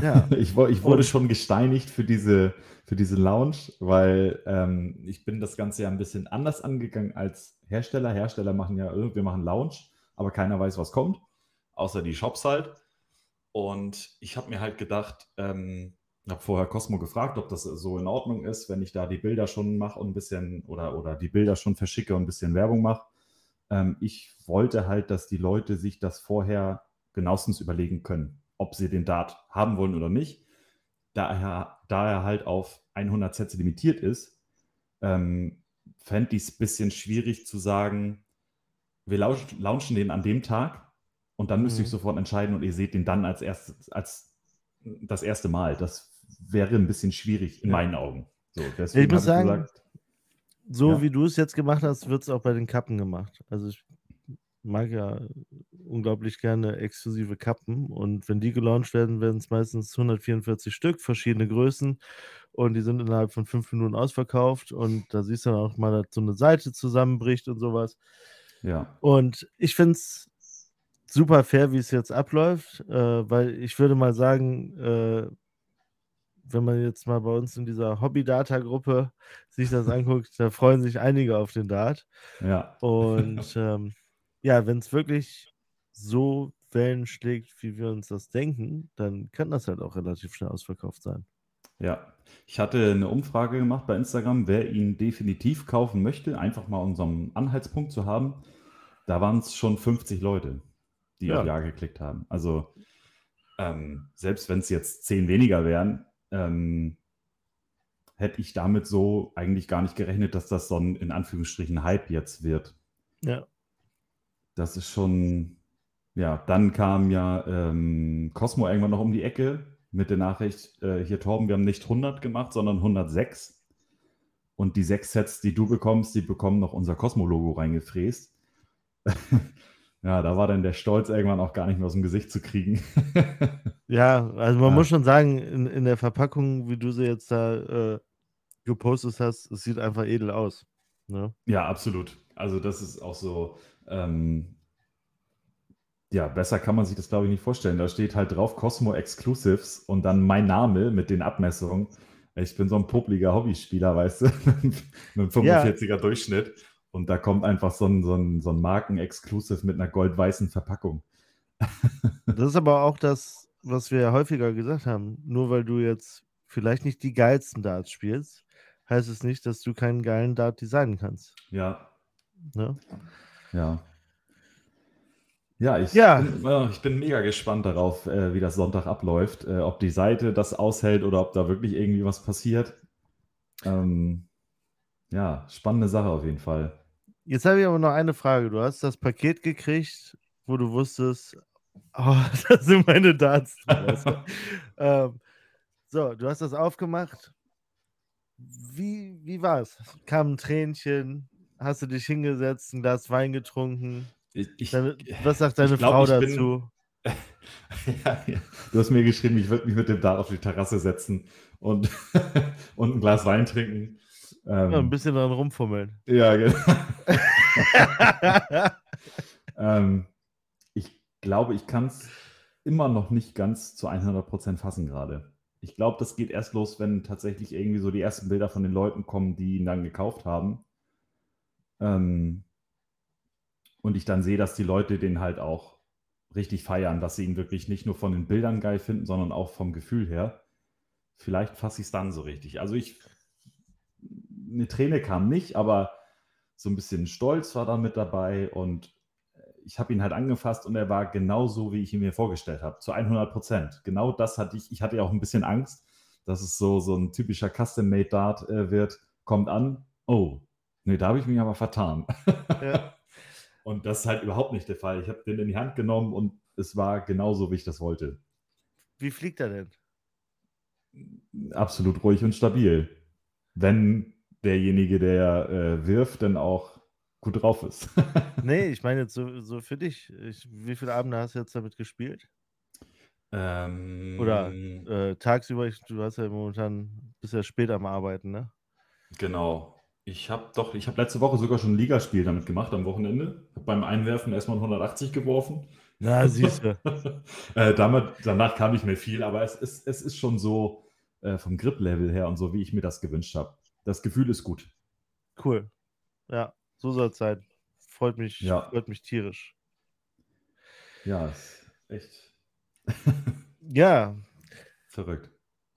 Ja. <laughs> ich, ich, wurde schon gesteinigt für diese, für diese Lounge, weil ähm, ich bin das Ganze ja ein bisschen anders angegangen als Hersteller. Hersteller machen ja, äh, wir machen Lounge, aber keiner weiß, was kommt, außer die Shops halt. Und ich habe mir halt gedacht, ähm, habe vorher Cosmo gefragt, ob das so in Ordnung ist, wenn ich da die Bilder schon mache und ein bisschen oder, oder die Bilder schon verschicke und ein bisschen Werbung mache. Ähm, ich wollte halt, dass die Leute sich das vorher genauestens überlegen können ob sie den Dart haben wollen oder nicht. Da er, da er halt auf 100 Sätze limitiert ist, ähm, fände ich es ein bisschen schwierig zu sagen, wir launchen den an dem Tag und dann müsste ich mhm. sofort entscheiden und ihr seht den dann als, erstes, als das erste Mal. Das wäre ein bisschen schwierig in meinen Augen. So, ich muss sagen, gesagt, so ja. wie du es jetzt gemacht hast, wird es auch bei den Kappen gemacht. Also ich mag ja unglaublich gerne exklusive Kappen und wenn die gelauncht werden, werden es meistens 144 Stück, verschiedene Größen und die sind innerhalb von fünf Minuten ausverkauft und da siehst du dann auch mal, dass so eine Seite zusammenbricht und sowas. Ja. Und ich finde es super fair, wie es jetzt abläuft, äh, weil ich würde mal sagen, äh, wenn man jetzt mal bei uns in dieser Hobby-Data-Gruppe sich das anguckt, da freuen sich einige auf den Dart. Ja. Und <laughs> ähm, ja, wenn es wirklich so Wellen schlägt, wie wir uns das denken, dann kann das halt auch relativ schnell ausverkauft sein. Ja, ich hatte eine Umfrage gemacht bei Instagram, wer ihn definitiv kaufen möchte, einfach mal unseren Anhaltspunkt zu haben. Da waren es schon 50 Leute, die ja. auf Ja geklickt haben. Also ähm, selbst wenn es jetzt 10 weniger wären, ähm, hätte ich damit so eigentlich gar nicht gerechnet, dass das so ein in Anführungsstrichen Hype jetzt wird. Ja. Das ist schon, ja, dann kam ja ähm, Cosmo irgendwann noch um die Ecke mit der Nachricht, äh, hier Torben, wir haben nicht 100 gemacht, sondern 106. Und die sechs Sets, die du bekommst, die bekommen noch unser Cosmo-Logo reingefräst. <laughs> ja, da war dann der Stolz irgendwann auch gar nicht mehr aus dem Gesicht zu kriegen. <laughs> ja, also man ja. muss schon sagen, in, in der Verpackung, wie du sie jetzt da äh, gepostet hast, es sieht einfach edel aus. Ne? Ja, absolut. Also das ist auch so, ähm, ja, besser kann man sich das, glaube ich, nicht vorstellen. Da steht halt drauf Cosmo Exclusives und dann mein Name mit den Abmessungen. Ich bin so ein popliger Hobbyspieler, weißt du, <laughs> mit einem 45er ja. Durchschnitt. Und da kommt einfach so ein, so ein, so ein Marken-Exclusive mit einer goldweißen Verpackung. <laughs> das ist aber auch das, was wir häufiger gesagt haben. Nur weil du jetzt vielleicht nicht die geilsten Darts spielst, heißt es nicht, dass du keinen geilen Dart designen kannst. Ja. Ne? Ja. Ja, ich, ja. Bin, äh, ich bin mega gespannt darauf, äh, wie das Sonntag abläuft. Äh, ob die Seite das aushält oder ob da wirklich irgendwie was passiert. Ähm, ja, spannende Sache auf jeden Fall. Jetzt habe ich aber noch eine Frage. Du hast das Paket gekriegt, wo du wusstest, <laughs> oh, <laughs> da sind meine Darts. <laughs> ähm, so, du hast das aufgemacht. Wie, wie war es? Kam ein Tränchen? Hast du dich hingesetzt, ein Glas Wein getrunken? Ich, ich, was sagt deine glaub, Frau dazu? Bin, ja, ja. Du hast mir geschrieben, ich würde mich mit dem Dart auf die Terrasse setzen und, und ein Glas Wein trinken. Ähm, ja, ein bisschen dran rumfummeln. Ja, genau. <laughs> ähm, ich glaube, ich kann es immer noch nicht ganz zu 100% fassen gerade. Ich glaube, das geht erst los, wenn tatsächlich irgendwie so die ersten Bilder von den Leuten kommen, die ihn dann gekauft haben. Ähm, und ich dann sehe, dass die Leute den halt auch richtig feiern, dass sie ihn wirklich nicht nur von den Bildern geil finden, sondern auch vom Gefühl her. Vielleicht fasse ich es dann so richtig. Also ich, eine Träne kam nicht, aber so ein bisschen Stolz war da mit dabei und ich habe ihn halt angefasst und er war genauso, wie ich ihn mir vorgestellt habe, zu 100 Prozent. Genau das hatte ich. Ich hatte ja auch ein bisschen Angst, dass es so, so ein typischer Custom-Made-Dart äh, wird. Kommt an, oh, nee, da habe ich mich aber vertan. <laughs> Ja. Und das ist halt überhaupt nicht der Fall. Ich habe den in die Hand genommen und es war genauso, wie ich das wollte. Wie fliegt er denn? Absolut ruhig und stabil. Wenn derjenige, der äh, wirft, dann auch gut drauf ist. <laughs> nee, ich meine jetzt so, so für dich. Ich, wie viele Abende hast du jetzt damit gespielt? Ähm, Oder äh, tagsüber, ich, du hast ja momentan, bist ja spät am Arbeiten, ne? Genau. Ich habe doch, ich habe letzte Woche sogar schon ein Ligaspiel damit gemacht am Wochenende. Habe beim Einwerfen erstmal 180 geworfen. Na, siehst du. <laughs> äh, damit, danach kam nicht mehr viel, aber es ist, es ist schon so äh, vom Grip-Level her und so, wie ich mir das gewünscht habe. Das Gefühl ist gut. Cool. Ja, so soll es sein. Freut mich, Ja. freut mich tierisch. Ja, echt <laughs> Ja, verrückt.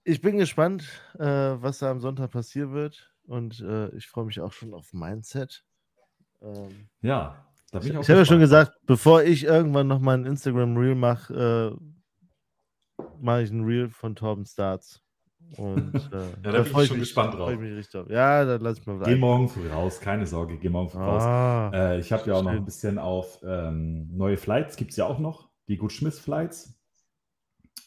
ich bin gespannt, äh, was da am Sonntag passieren wird. Und äh, ich freue mich auch schon auf Mindset. Ähm, Ja, da bin ich ich auch ich habe ja schon gesagt, bevor ich irgendwann noch mal ein Instagram-Reel mache, äh, mache ich ein Reel von Torben Starts. Und äh, da bin ich schon mich, gespannt drauf. drauf. Ja, dann lass ich mal Geh morgen früh raus, keine Sorge, geh morgen früh raus. Ah, Äh, ich habe ja auch noch ein bisschen auf ähm, neue Flights, gibt es ja auch noch, die Good Schmidt Flights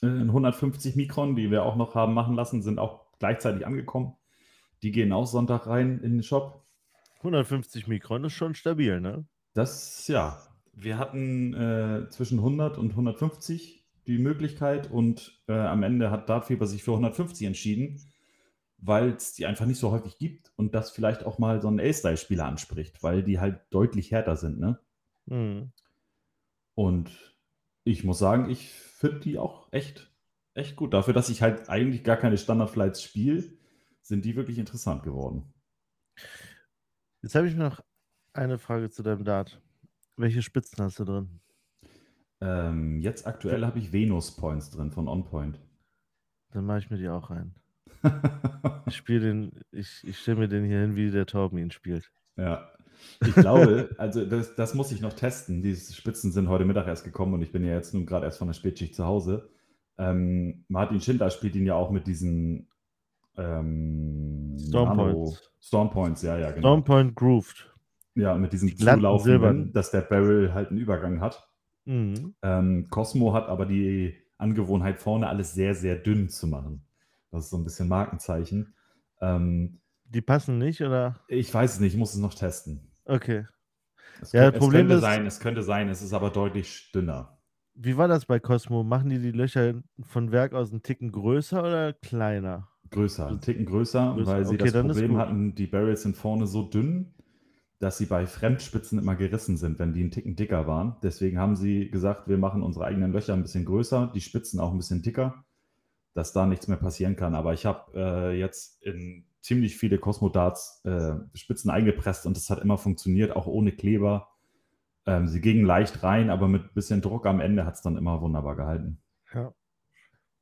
äh, in 150 Mikron, die wir auch noch haben machen lassen, sind auch gleichzeitig angekommen. Die gehen auch Sonntag rein in den Shop. 150 Mikron ist schon stabil, ne? Das, ja, wir hatten äh, zwischen 100 und 150 die Möglichkeit und äh, am Ende hat Dartfieber sich für 150 entschieden, weil es die einfach nicht so häufig gibt und das vielleicht auch mal so einen A-Style-Spieler anspricht, weil die halt deutlich härter sind, ne? Mhm. Und ich muss sagen, ich finde die auch echt, echt gut. Dafür, dass ich halt eigentlich gar keine Standard-Flights spiele, sind die wirklich interessant geworden. Jetzt habe ich noch eine Frage zu deinem Dart. Welche Spitzen hast du drin? Ähm, jetzt aktuell habe ich Venus Points drin von OnPoint. Dann mache ich mir die auch rein. <laughs> Ich spiele den, ich, ich stelle mir den hier hin, wie der Torben ihn spielt. Ja. Ich glaube, also das, das muss ich noch testen. Diese Spitzen sind heute Mittag erst gekommen und ich bin ja jetzt nun gerade erst von der Spätschicht zu Hause. Ähm, Martin Schindler spielt ihn ja auch mit diesen ähm, Storm Nano- Points. Storm Points, ja, ja, genau. Storm Point Grooved. Ja, mit diesem zulaufenden, dass der Barrel halt einen Übergang hat. Mhm. Ähm, Cosmo hat aber die Angewohnheit, vorne alles sehr, sehr dünn zu machen. Das ist so ein bisschen Markenzeichen. Ähm, Die passen nicht, oder? ich weiß es nicht, ich muss es noch testen. Okay. Es, Ja, kö- das Problem es könnte ist- sein, es könnte sein, es ist aber deutlich dünner. Wie war das bei Cosmo? Machen die die Löcher von Werk aus einen Ticken größer oder kleiner? Größer, einen Ticken größer, Größer, weil sie okay, das Problem hatten, die Barrels sind vorne so dünn, dass sie bei Fremdspitzen immer gerissen sind, wenn die einen Ticken dicker waren. Deswegen haben sie gesagt, wir machen unsere eigenen Löcher ein bisschen größer, die Spitzen auch ein bisschen dicker, dass da nichts mehr passieren kann. Aber ich habe äh, jetzt in ziemlich viele Cosmo-Darts äh, Spitzen eingepresst und das hat immer funktioniert, auch ohne Kleber. Ähm, sie gingen leicht rein, aber mit bisschen Druck am Ende hat es dann immer wunderbar gehalten. Ja.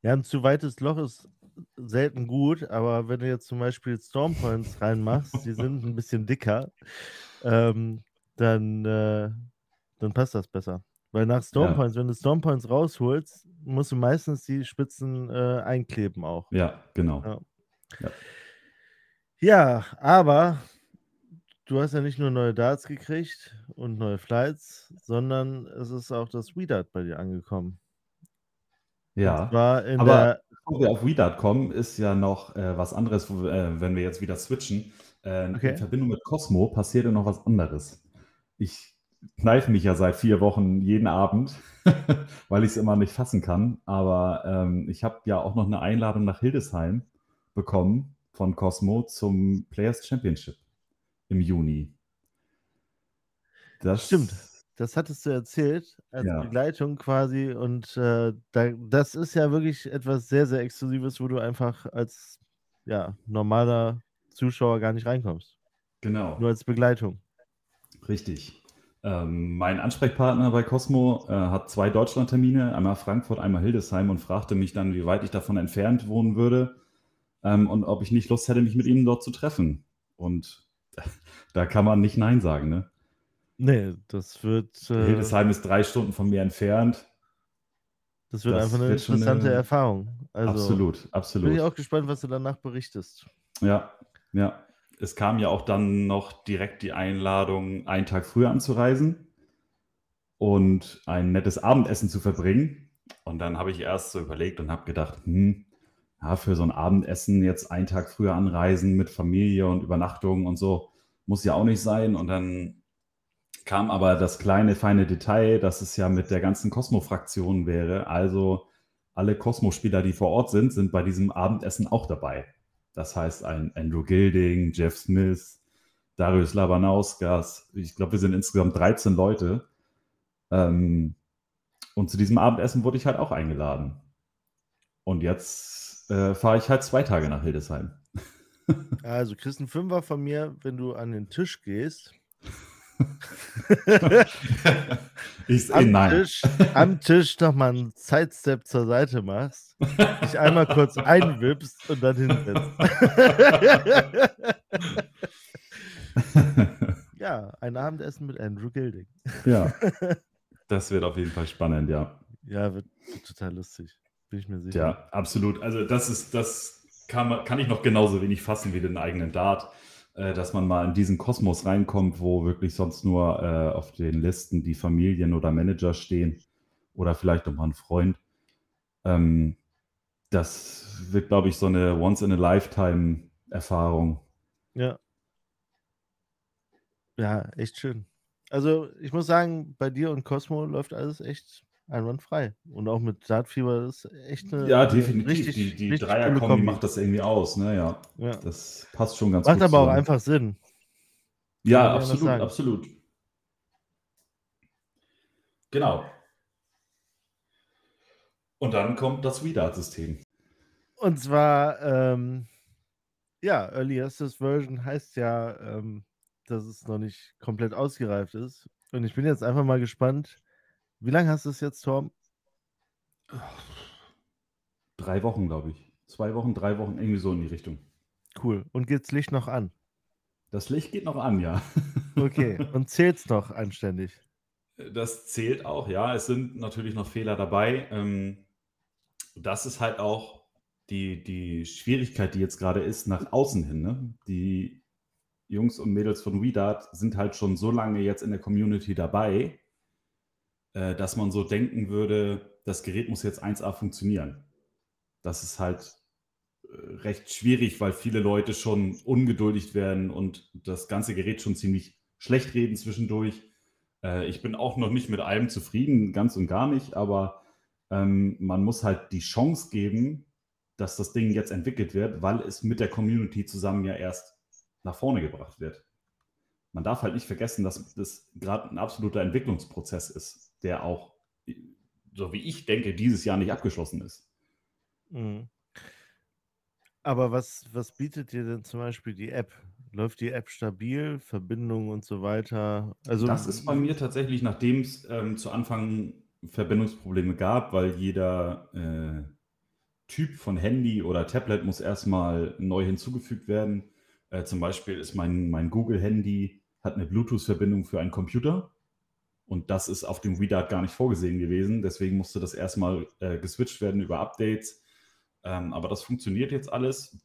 Ja, ein zu weites Loch ist selten gut, aber wenn du jetzt zum Beispiel Storm Points reinmachst, die sind ein bisschen dicker, ähm, dann, äh, dann passt das besser. Weil nach Storm Ja. Points, wenn du Storm Points rausholst, musst du meistens die Spitzen äh, einkleben auch. Ja, genau. Ja. Ja, aber du hast ja nicht nur neue Darts gekriegt und neue Flights, sondern es ist auch das WeDart bei dir angekommen. Ja. Aber- Bevor wir auf WeDart kommen, ist ja noch äh, was anderes, wo, äh, wenn wir jetzt wieder switchen. Äh, Okay. In Verbindung mit Cosmo passierte noch was anderes. Ich kneife mich ja seit vier Wochen jeden Abend, <laughs> weil ich es immer nicht fassen kann. Aber ähm, ich habe ja auch noch eine Einladung nach Hildesheim bekommen von Cosmo zum Players Championship im Juni. Das Stimmt. Das hattest du erzählt als Ja. Begleitung quasi und äh, da, das ist ja wirklich etwas sehr, sehr Exklusives, wo du einfach als ja, normaler Zuschauer gar nicht reinkommst. Genau. Nur als Begleitung. Richtig. Ähm, mein Ansprechpartner bei Cosmo äh, hat zwei Deutschlandtermine, einmal Frankfurt, einmal Hildesheim und fragte mich dann, wie weit ich davon entfernt wohnen würde ähm, und ob ich nicht Lust hätte, mich mit ihm dort zu treffen. Und <laughs> da kann man nicht Nein sagen. Ne? Nee, das wird, äh, Hildesheim ist drei Stunden von mir entfernt. das wird das einfach eine wird interessante eine- Erfahrung. Also absolut, bin absolut. ich auch gespannt, was du danach berichtest. Ja, ja. Es kam ja auch dann noch direkt die Einladung, einen Tag früher anzureisen und ein nettes Abendessen zu verbringen. Und dann habe ich erst so überlegt und habe gedacht, hm, ja, für so ein Abendessen jetzt einen Tag früher anreisen mit Familie und Übernachtung und so, muss ja auch nicht sein. Und dann kam aber das kleine, feine Detail, dass es ja mit der ganzen Cosmo-Fraktion wäre. Also alle Cosmo-Spieler, die vor Ort sind, sind bei diesem Abendessen auch dabei. Das heißt, ein Andrew Gilding, Jeff Smith, Darius Labanauskas, ich glaube, wir sind insgesamt 13 Leute. Ähm, und zu diesem Abendessen wurde ich halt auch eingeladen. Und jetzt äh, fahre ich halt zwei Tage nach Hildesheim. <laughs> Also, kriegst Fünfer von mir, wenn du an den Tisch gehst. Ich, am, nein. Tisch, am Tisch nochmal einen Sidestep zur Seite machst, dich einmal kurz einwippst und dann hinsetzt. <laughs> ja, ein Abendessen mit Andrew Gilding. ja, <laughs> das wird auf jeden Fall spannend, ja. Ja, wird, wird total lustig. Bin ich mir sicher. Ja, absolut. Also das ist, das kann, man, kann ich noch genauso wenig fassen wie den eigenen Dart, dass man mal in diesen Kosmos reinkommt, wo wirklich sonst nur äh, auf den Listen die Familien oder Manager stehen oder vielleicht noch mal ein Freund. Ähm, das wird, glaube ich, so eine Once-in-a-Lifetime-Erfahrung. Ja. Ja, echt schön. Also ich muss sagen, bei dir und Cosmo läuft alles echt einwandfrei. Und auch mit Dartfieber ist echt eine. Ja, definitiv. Richtig, die die richtig Dreierkombi macht das irgendwie aus. Ne? Ja, Ja. das passt schon ganz Macht gut aber auch zusammen. einfach Sinn. Ja, anders absolut, absolut. Genau. Und dann kommt das WeDart-System. Und zwar, ähm, ja, Early Access Version heißt ja, ähm, dass es noch nicht komplett ausgereift ist. Und ich bin jetzt einfach mal gespannt. Wie lange hast du es jetzt, Torm? Drei Wochen, glaube ich. Zwei Wochen, drei Wochen, irgendwie so in die Richtung. Cool. Und geht's Licht noch an? Das Licht geht noch an, ja. <laughs> Okay. Und zählt's noch anständig? Das zählt auch, ja. Es sind natürlich noch Fehler dabei. Ähm, das ist halt auch die, die Schwierigkeit, die jetzt gerade ist, nach außen hin. Ne? Die Jungs und Mädels von WeDart sind halt schon so lange jetzt in der Community dabei, äh, dass man so denken würde, das Gerät muss jetzt 1A funktionieren. Das ist halt äh, recht schwierig, weil viele Leute schon ungeduldig werden und das ganze Gerät schon ziemlich schlecht reden zwischendurch. Äh, ich bin auch noch nicht mit allem zufrieden, ganz und gar nicht, aber ähm, man muss halt die Chance geben, dass das Ding jetzt entwickelt wird, weil es mit der Community zusammen ja erst nach vorne gebracht wird. Man darf halt nicht vergessen, dass das gerade ein absoluter Entwicklungsprozess ist, der auch, so wie ich denke, dieses Jahr nicht abgeschlossen ist. Mhm. Aber was, was bietet dir denn zum Beispiel die App? Läuft die App stabil, Verbindung und so weiter? Also Das ist bei mir tatsächlich, nachdem es ähm, zu Anfang Verbindungsprobleme gab, weil jeder äh, Typ von Handy oder Tablet muss erstmal neu hinzugefügt werden. Äh, zum Beispiel ist mein, mein Google-Handy hat eine Bluetooth-Verbindung für einen Computer und das ist auf dem WeDart gar nicht vorgesehen gewesen. Deswegen musste das erstmal äh, geswitcht werden über Updates. Ähm, aber das funktioniert jetzt alles,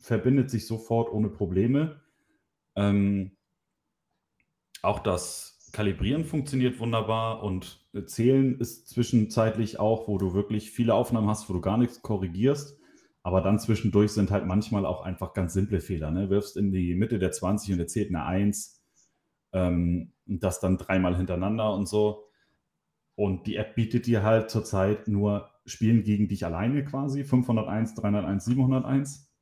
verbindet sich sofort ohne Probleme. Ähm, auch das Kalibrieren funktioniert wunderbar und äh, Zählen ist zwischenzeitlich auch, wo du wirklich viele Aufnahmen hast, wo du gar nichts korrigierst. Aber dann zwischendurch sind halt manchmal auch einfach ganz simple Fehler. Ne? Wirfst in die Mitte der 20 und er zählt eine 1. Ähm, das dann dreimal hintereinander und so. Und die App bietet dir halt zurzeit nur Spielen gegen dich alleine quasi, 501, 301, 701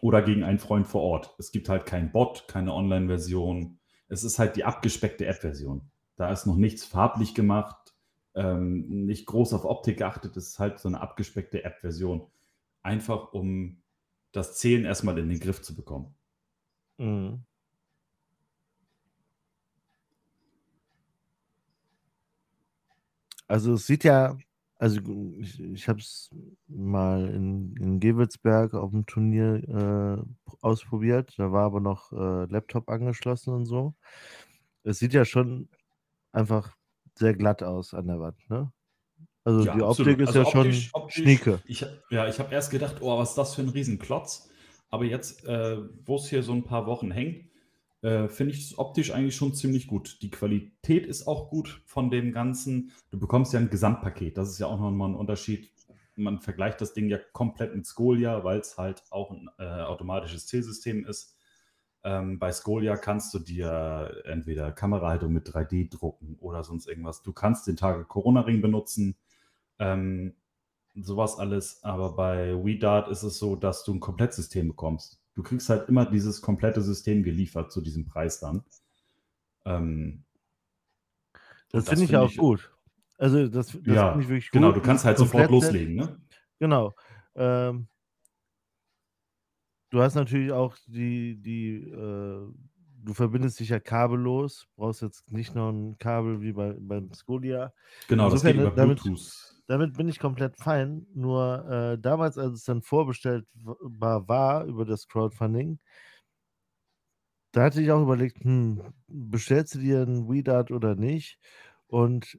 oder gegen einen Freund vor Ort. Es gibt halt kein Bot, keine Online-Version. Es ist halt die abgespeckte App-Version. Da ist noch nichts farblich gemacht, ähm, nicht groß auf Optik geachtet. Es ist halt so eine abgespeckte App-Version. Einfach um das Zählen erstmal in den Griff zu bekommen. Mhm. Also es sieht ja, also ich, ich habe es mal in, in Gewelsberg auf dem Turnier äh, ausprobiert. Da war aber noch äh, Laptop angeschlossen und so. Es sieht ja schon einfach sehr glatt aus an der Wand, ne? Also Ja, die absolut. Optik ist Also ja schon optisch- optisch- schnieke. Ich, ja, ich habe erst gedacht, oh, was ist das für ein Riesenklotz? Aber jetzt, äh, wo es hier so ein paar Wochen hängt, äh, finde ich es optisch eigentlich schon ziemlich gut. Die Qualität ist auch gut von dem Ganzen. Du bekommst ja ein Gesamtpaket. Das ist ja auch nochmal ein Unterschied man vergleicht das Ding ja komplett mit Scolia, weil es halt auch ein äh, automatisches Zählsystem ist. Ähm, bei Scolia kannst du dir entweder Kamerahaltung mit 3D drucken oder sonst irgendwas. Du kannst den Tage Corona-Ring benutzen, ähm, sowas alles. Aber bei WeDart ist es so, dass du ein Komplettsystem bekommst. Du kriegst halt immer dieses komplette System geliefert zu diesem Preis dann. Ähm, das finde ich auch ich, gut. Also das, das ja, finde ich wirklich genau, gut. Genau, du kannst halt sofort loslegen, ne? Genau. Ähm, du hast natürlich auch die, die, äh, du verbindest dich ja kabellos, brauchst jetzt nicht noch ein Kabel wie bei, beim Scolia. Genau, Insofern, das geht über Bluetooth. Damit bin ich komplett fein. Nur äh, damals, als es dann vorbestellbar war über das Crowdfunding, da hatte ich auch überlegt, hm, bestellst du dir ein WeDart oder nicht? Und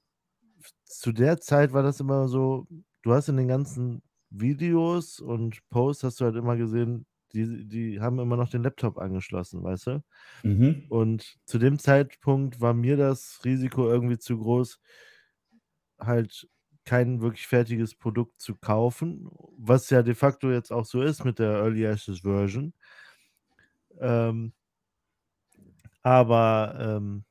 zu der Zeit war das immer so, du hast in den ganzen Videos und Posts hast du halt immer gesehen, die, die haben immer noch den Laptop angeschlossen, weißt du? Mhm. Und zu dem Zeitpunkt war mir das Risiko irgendwie zu groß, halt kein wirklich fertiges Produkt zu kaufen, was ja de facto jetzt auch so ist mit der Early Access Version. Ähm, aber ähm,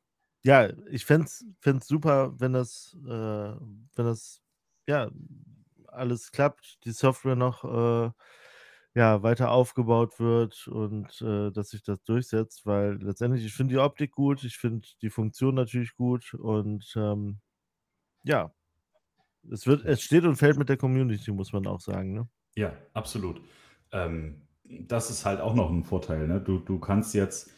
ja, ich fände es super, wenn das, äh, wenn das, ja, alles klappt, die Software noch äh, ja, weiter aufgebaut wird und äh, dass sich das durchsetzt, weil letztendlich, ich finde die Optik gut, ich finde die Funktion natürlich gut und ähm, ja, es wird, es steht und fällt mit der Community, muss man auch sagen, ne? Ja, absolut. Ähm, das ist halt auch noch ein Vorteil, ne? Du, du kannst jetzt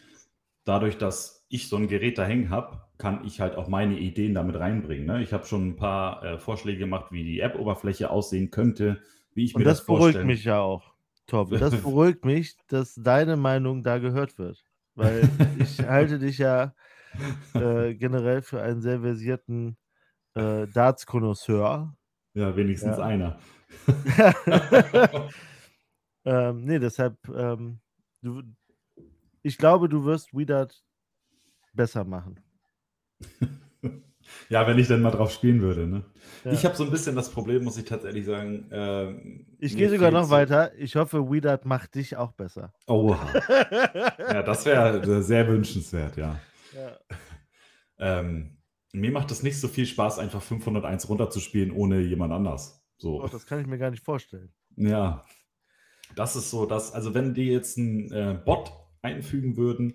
dadurch, dass ich so ein Gerät da hängen habe, kann ich halt auch meine Ideen damit reinbringen. Ne? Ich habe schon ein paar äh, Vorschläge gemacht, wie die App-Oberfläche aussehen könnte, wie ich Und mir das, das vorstelle. Das beruhigt mich ja auch, Tom. <laughs> Das beruhigt mich, dass deine Meinung da gehört wird. Weil ich <laughs> halte dich ja äh, generell für einen sehr versierten äh, Darts-Konnoisseur. Ja, wenigstens ja. einer. <laughs> ähm, nee, deshalb, ähm, du, ich glaube, du wirst Weedart besser machen. <laughs> ja, wenn ich dann mal drauf spielen würde. Ne? Ja. Ich habe so ein bisschen das Problem, muss ich tatsächlich sagen. Äh, ich gehe sogar noch so weiter. Ich hoffe, Weedart macht dich auch besser. Oh, <laughs> ja, das wäre sehr wünschenswert, ja. ja. Ähm, mir macht es nicht so viel Spaß, einfach 501 runterzuspielen ohne jemand anders. So. Oh, das kann ich mir gar nicht vorstellen. Ja, das ist so, dass, also wenn die jetzt einen äh, Bot einfügen würden,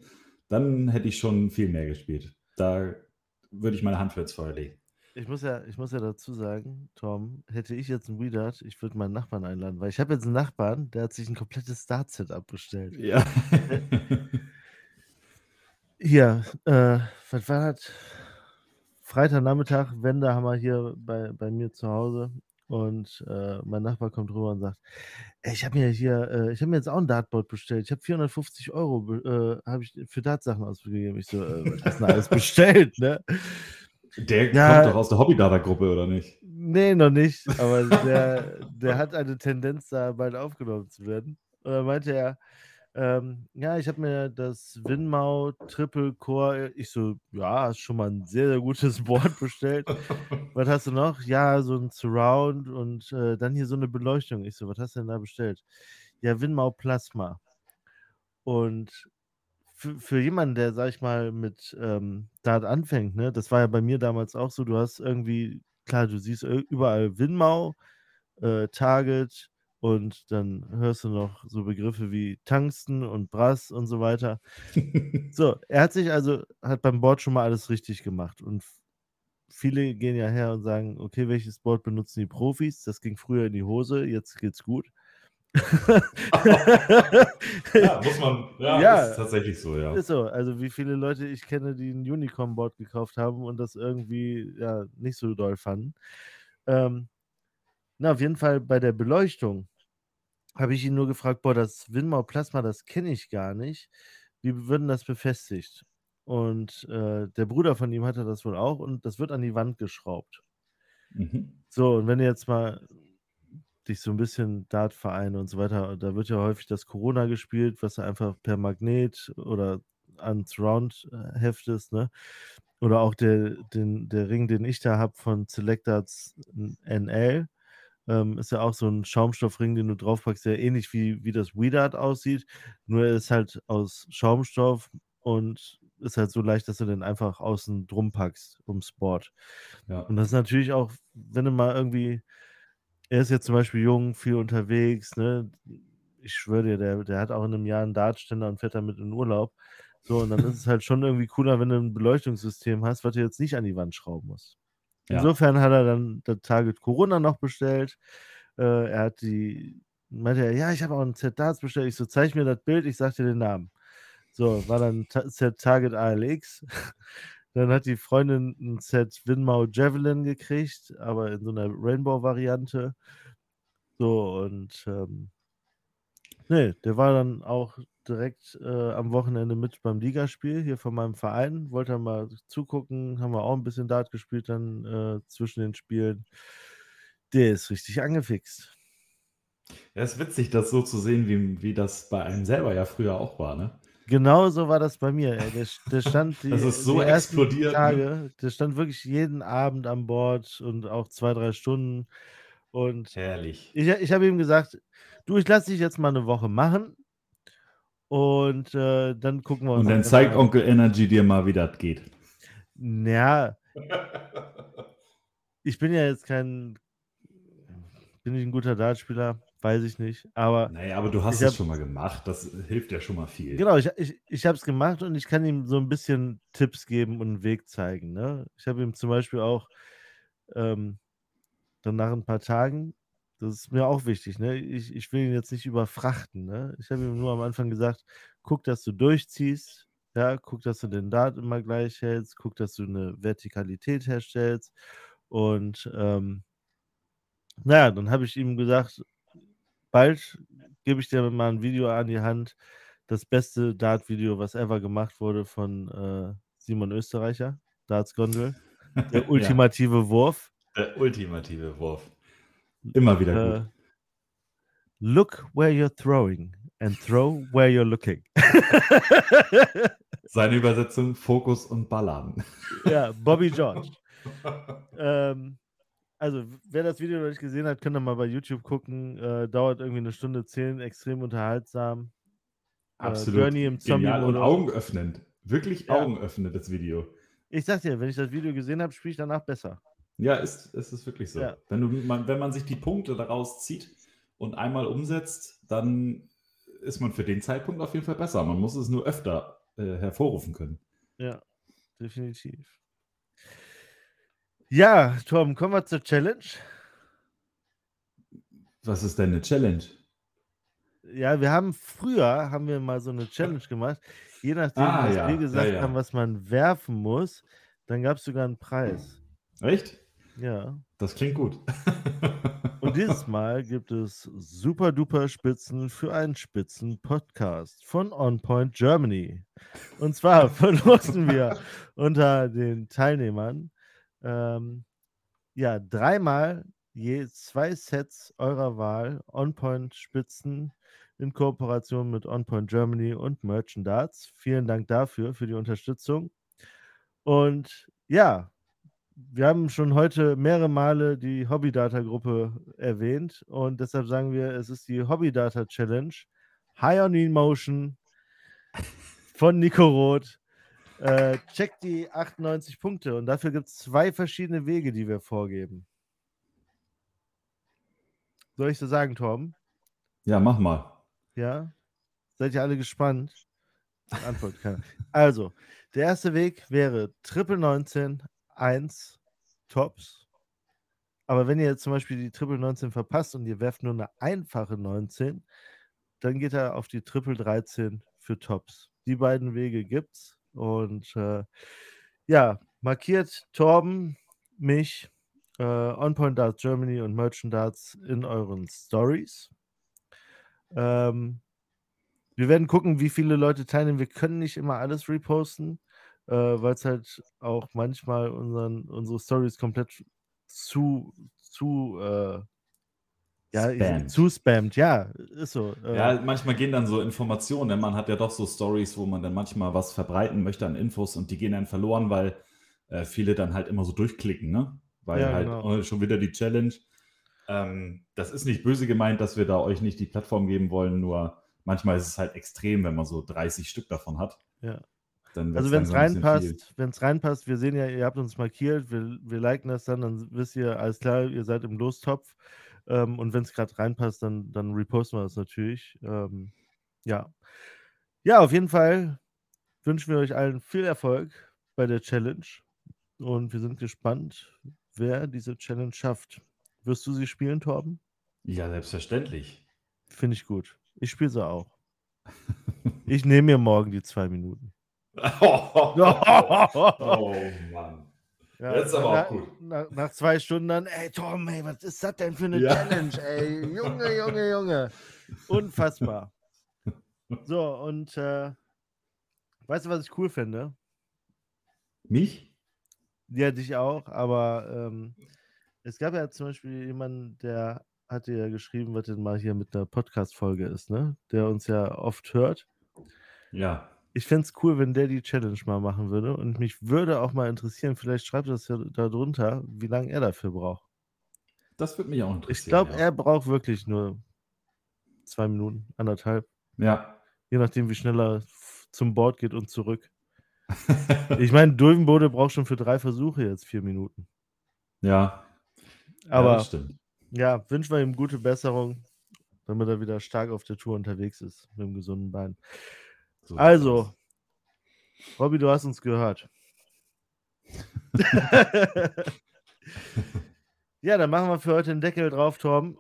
dann hätte ich schon viel mehr gespielt. Da würde ich meine Hand für ins Feuer legen. Ich muss ja, ich muss ja dazu sagen, Tom, hätte ich jetzt ein Weedart, ich würde meinen Nachbarn einladen, weil ich habe jetzt einen Nachbarn, der hat sich ein komplettes Start-Set abbestellt. Ja. hier, äh, was war das? Freitagnachmittag, Wende haben wir hier bei, bei mir zu Hause und äh, mein Nachbar kommt rüber und sagt, ey, ich habe mir hier, äh, ich habe mir jetzt auch ein Dartboard bestellt. Ich habe 450 Euro äh, habe ich für Dartsachen ausgegeben. Ich so, äh, was hast du alles <laughs> bestellt, ne? Der ja, kommt doch aus der Hobby-Data-Gruppe, oder nicht? Nee, noch nicht. Aber <laughs> der, der hat eine Tendenz, da bald aufgenommen zu werden. Und dann meinte er, ähm, ja, ich habe mir das Winmau Triple Core, ich so, ja, hast schon mal ein sehr, sehr gutes <laughs> Board bestellt. was hast du noch? Ja, so ein Surround und äh, dann hier so eine Beleuchtung. Ich so, was hast du denn da bestellt? Ja, Winmau Plasma. Und für, jemanden, der, sag ich mal, mit ähm, Dart anfängt, ne, das war ja bei mir damals auch so, du hast irgendwie, klar, du siehst überall Winmau, äh, Target, und dann hörst du noch so Begriffe wie Tungsten und Brass und so weiter. <laughs> so, er hat sich also, hat beim Board schon mal alles richtig gemacht. Und viele gehen ja her und sagen, okay, welches Board benutzen die Profis? Das ging früher in die Hose, jetzt geht's gut. <laughs> ja, muss man, ja, ja, ist tatsächlich so, ja. Ist so, also wie viele Leute ich kenne, die ein Unicorn-Board gekauft haben und das irgendwie ja nicht so doll fanden. Ähm, na, auf jeden Fall bei der Beleuchtung habe ich ihn nur gefragt, boah, das Winmau Plasma, das kenne ich gar nicht. Wie würden das befestigt? Und äh, der Bruder von ihm hatte das wohl auch und das wird an die Wand geschraubt. Mhm. So, und wenn du jetzt mal dich so ein bisschen Dartvereine und so weiter, da wird ja häufig das Corona gespielt, was du einfach per Magnet oder an Surround äh, heftest, ne? Oder auch der, den, der Ring, den ich da habe von Selectarts NL Ähm, ist ja auch so ein Schaumstoffring, den du draufpackst, der ähnlich wie, wie das Weedart aussieht. Nur er ist halt aus Schaumstoff und ist halt so leicht, dass du den einfach außen drum packst um Sport. Ja. Und das ist natürlich auch, wenn du mal irgendwie, er ist jetzt zum Beispiel jung, viel unterwegs, ne? Ich schwöre dir, der, der hat auch in einem Jahr einen Dartständer und fährt damit in Urlaub. So, und dann ist es halt schon irgendwie cooler, wenn du ein Beleuchtungssystem hast, was du jetzt nicht an die Wand schrauben musst. Insofern hat er dann das Target Corona noch bestellt. Äh, er hat die, meinte er, ja, ich habe auch ein Z-Darts bestellt. Ich so, zeig mir das Bild, ich sag dir den Namen. So, war dann Z-Target ALX. <laughs> dann hat die Freundin ein Z Winmau Javelin gekriegt, aber in so einer Rainbow-Variante. So, und ähm, nee, der war dann auch direkt äh, am Wochenende mit beim Ligaspiel hier von meinem Verein. Wollte mal zugucken, haben wir auch ein bisschen Dart gespielt dann äh, zwischen den Spielen. Der ist richtig angefixt. Ja, ist witzig, das so zu sehen, wie, wie das bei einem selber ja früher auch war, ne? Genau so war das bei mir. Ey. Der, der stand <laughs> die, das ist so die explodiert. Ne? Tage, der stand wirklich jeden Abend an Bord und auch zwei, drei Stunden. Und Herrlich. Ich, ich habe ihm gesagt, du, ich lasse dich jetzt mal eine Woche machen und äh, dann gucken wir uns. Und dann zeigt an. Onkel Energy dir mal, wie das geht. Ja. <laughs> ich bin ja jetzt kein. Bin ich ein guter Dartspieler? Weiß ich nicht. Aber. Naja, aber du hast es schon mal gemacht. Das hilft ja schon mal viel. Genau, ich, ich, ich habe es gemacht und ich kann ihm so ein bisschen Tipps geben und einen Weg zeigen. Ne? Ich habe ihm zum Beispiel auch ähm, dann nach ein paar Tagen das ist mir auch wichtig. Ne? Ich, ich will ihn jetzt nicht überfrachten. Ne? Ich habe ihm nur am Anfang gesagt, guck, dass du durchziehst. Ja, guck, dass du den Dart immer gleich hältst. Guck, dass du eine Vertikalität herstellst. Und ähm, naja, dann habe ich ihm gesagt, bald gebe ich dir mal ein Video an die Hand. Das beste Dart-Video, was ever gemacht wurde von äh, Simon Österreicher, Darts Gondel. Der <laughs> ultimative ja. Wurf. Der ultimative Wurf. Immer wieder gut. Uh, look where you're throwing and throw where you're looking. <laughs> Seine Übersetzung: Fokus und Ballern. Ja, Bobby George. <laughs> ähm, also, wer das Video noch nicht gesehen hat, könnt ihr mal bei YouTube gucken. Äh, dauert irgendwie eine Stunde zehn, extrem unterhaltsam. Äh, Absolut. Äh, im Zombie und augenöffnend. Wirklich ja. augenöffnend, das Video. Ich sag dir, wenn ich das Video gesehen habe, spiele ich danach besser. Ja, ist, ist es wirklich so. Ja. Wenn, du, man, wenn man sich die Punkte daraus zieht und einmal umsetzt, dann ist man für den Zeitpunkt auf jeden Fall besser. Man muss es nur öfter äh, hervorrufen können. Ja, definitiv. Ja, Tom, kommen wir zur Challenge. Was ist denn eine Challenge? Ja, wir haben früher haben wir mal so eine Challenge gemacht. Je nachdem, ah, was ja. wir gesagt ja, ja. haben, was man werfen muss, dann gab es sogar einen Preis. Echt? Ja. Das klingt gut. <laughs> Und dieses Mal gibt es super duper Spitzen für einen Spitzen-Podcast von OnPoint Germany. Und zwar <laughs> verlosen wir unter den Teilnehmern ähm, ja dreimal je zwei Sets eurer Wahl OnPoint Spitzen in Kooperation mit OnPoint Germany und Merchant Darts. Vielen Dank dafür, für die Unterstützung. Und ja, wir haben schon heute mehrere Male die Hobby-Data-Gruppe erwähnt und deshalb sagen wir, es ist die Hobby-Data-Challenge High on Emotion von Nico Roth. Äh, checkt die 98 Punkte und dafür gibt es zwei verschiedene Wege, die wir vorgeben. Soll ich so sagen, Tom? Ja, mach mal. Ja? Seid ihr alle gespannt? Antwort keiner. Also, der erste Weg wäre Triple 19, 1 Tops. Aber wenn ihr jetzt zum Beispiel die Triple 19 verpasst und ihr werft nur eine einfache 19, dann geht er auf die Triple 13 für Tops. Die beiden Wege gibt's. Und äh, ja, markiert Torben, mich, äh, On Point Darts Germany und Merchant Darts in euren Stories. Ähm, wir werden gucken, wie viele Leute teilnehmen. Wir können nicht immer alles reposten äh, weil es halt auch manchmal unseren, unsere Stories komplett zu, zu, äh, ja, spammt. zu spammt, ja, ist so. Äh, ja, manchmal gehen dann so Informationen, denn man hat ja doch so Stories, wo man dann manchmal was verbreiten möchte an Infos und die gehen dann verloren, weil äh, viele dann halt immer so durchklicken, ne? Weil ja, halt genau. oh, schon wieder die Challenge. Ähm, das ist nicht böse gemeint, dass wir da euch nicht die Plattform geben wollen, nur manchmal ist es halt extrem, wenn man so 30 Stück davon hat. Ja. Also wenn es reinpasst, wenn es reinpasst, wir sehen ja, ihr habt uns markiert, wir, wir liken das dann, dann wisst ihr, alles klar, ihr seid im Lostopf. Ähm, und wenn es gerade reinpasst, dann, dann reposten wir das natürlich. Ähm, ja. Ja, auf jeden Fall wünschen wir euch allen viel Erfolg bei der Challenge. Und wir sind gespannt, wer diese Challenge schafft. Wirst du sie spielen, Torben? Ja, selbstverständlich. Finde ich gut. Ich spiele sie auch. Ich nehme mir morgen die zwei Minuten. Oh, Mann. <laughs> Ja, Jetzt aber nach, auch gut. Nach, nach, zwei Stunden dann, ey Tom, ey, was ist das denn für eine ja. Challenge, ey? Junge, Junge, Junge. Unfassbar. So, und äh, weißt du, was ich cool finde? Mich? Ja, dich auch, aber ähm, es gab ja zum Beispiel jemanden, der hatte ja geschrieben, was denn mal hier mit einer Podcast-Folge ist, ne? Der uns ja oft hört. Ja. Ich fände es cool, wenn der die Challenge mal machen würde. Und mich würde auch mal interessieren, vielleicht schreibt das ja da drunter, wie lange er dafür braucht. Das würde mich auch interessieren. Ich glaube, ja. er braucht wirklich nur zwei Minuten, anderthalb. Ja. Je nachdem, wie schnell er zum Board geht und zurück. <laughs> ich meine, Dulvenbode braucht schon für drei Versuche jetzt vier Minuten. Ja. Aber ja, ja, wünschen wir ihm gute Besserung, damit er wieder stark auf der Tour unterwegs ist mit dem gesunden Bein. So also, Robby, du hast uns gehört. <laughs> ja, dann machen wir für heute den Deckel drauf, Torben.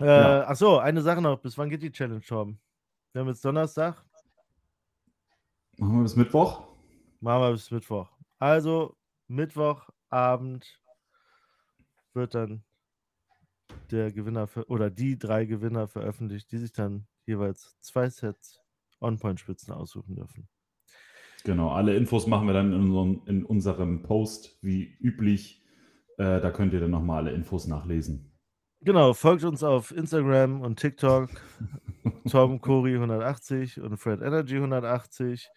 Äh, ja. Ach so, eine Sache noch. Bis wann geht die Challenge, Torben? Wir haben jetzt Donnerstag. Machen wir bis Mittwoch? Machen wir bis Mittwoch. Also, Mittwochabend wird dann der Gewinner für, oder die drei Gewinner veröffentlicht, die sich dann jeweils zwei Sets On-Point-Spitzen aussuchen dürfen. Genau, alle Infos machen wir dann in, unserem, in unserem Post wie üblich. Äh, da könnt ihr dann nochmal alle Infos nachlesen. Genau, folgt uns auf Instagram und TikTok. <laughs> Tom Cori 180 und Fred Energy 180.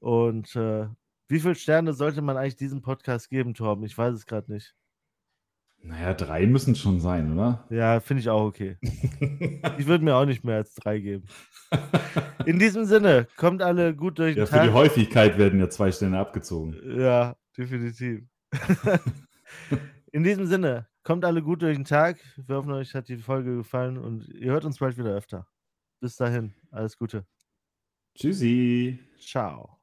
Und äh, wie viele Sterne sollte man eigentlich diesem Podcast geben, Torben? Ich weiß es gerade nicht. Naja, drei müssen schon sein, oder? Ja, finde ich auch okay. <laughs> ich würde mir auch nicht mehr als drei geben. In diesem Sinne, kommt alle gut durch den ja, Tag. Für die Häufigkeit werden ja zwei Sterne abgezogen. Ja, definitiv. <laughs> In diesem Sinne, kommt alle gut durch den Tag. Wir hoffen, euch hat die Folge gefallen und ihr hört uns bald wieder öfter. Bis dahin, alles Gute. Tschüssi. Ciao.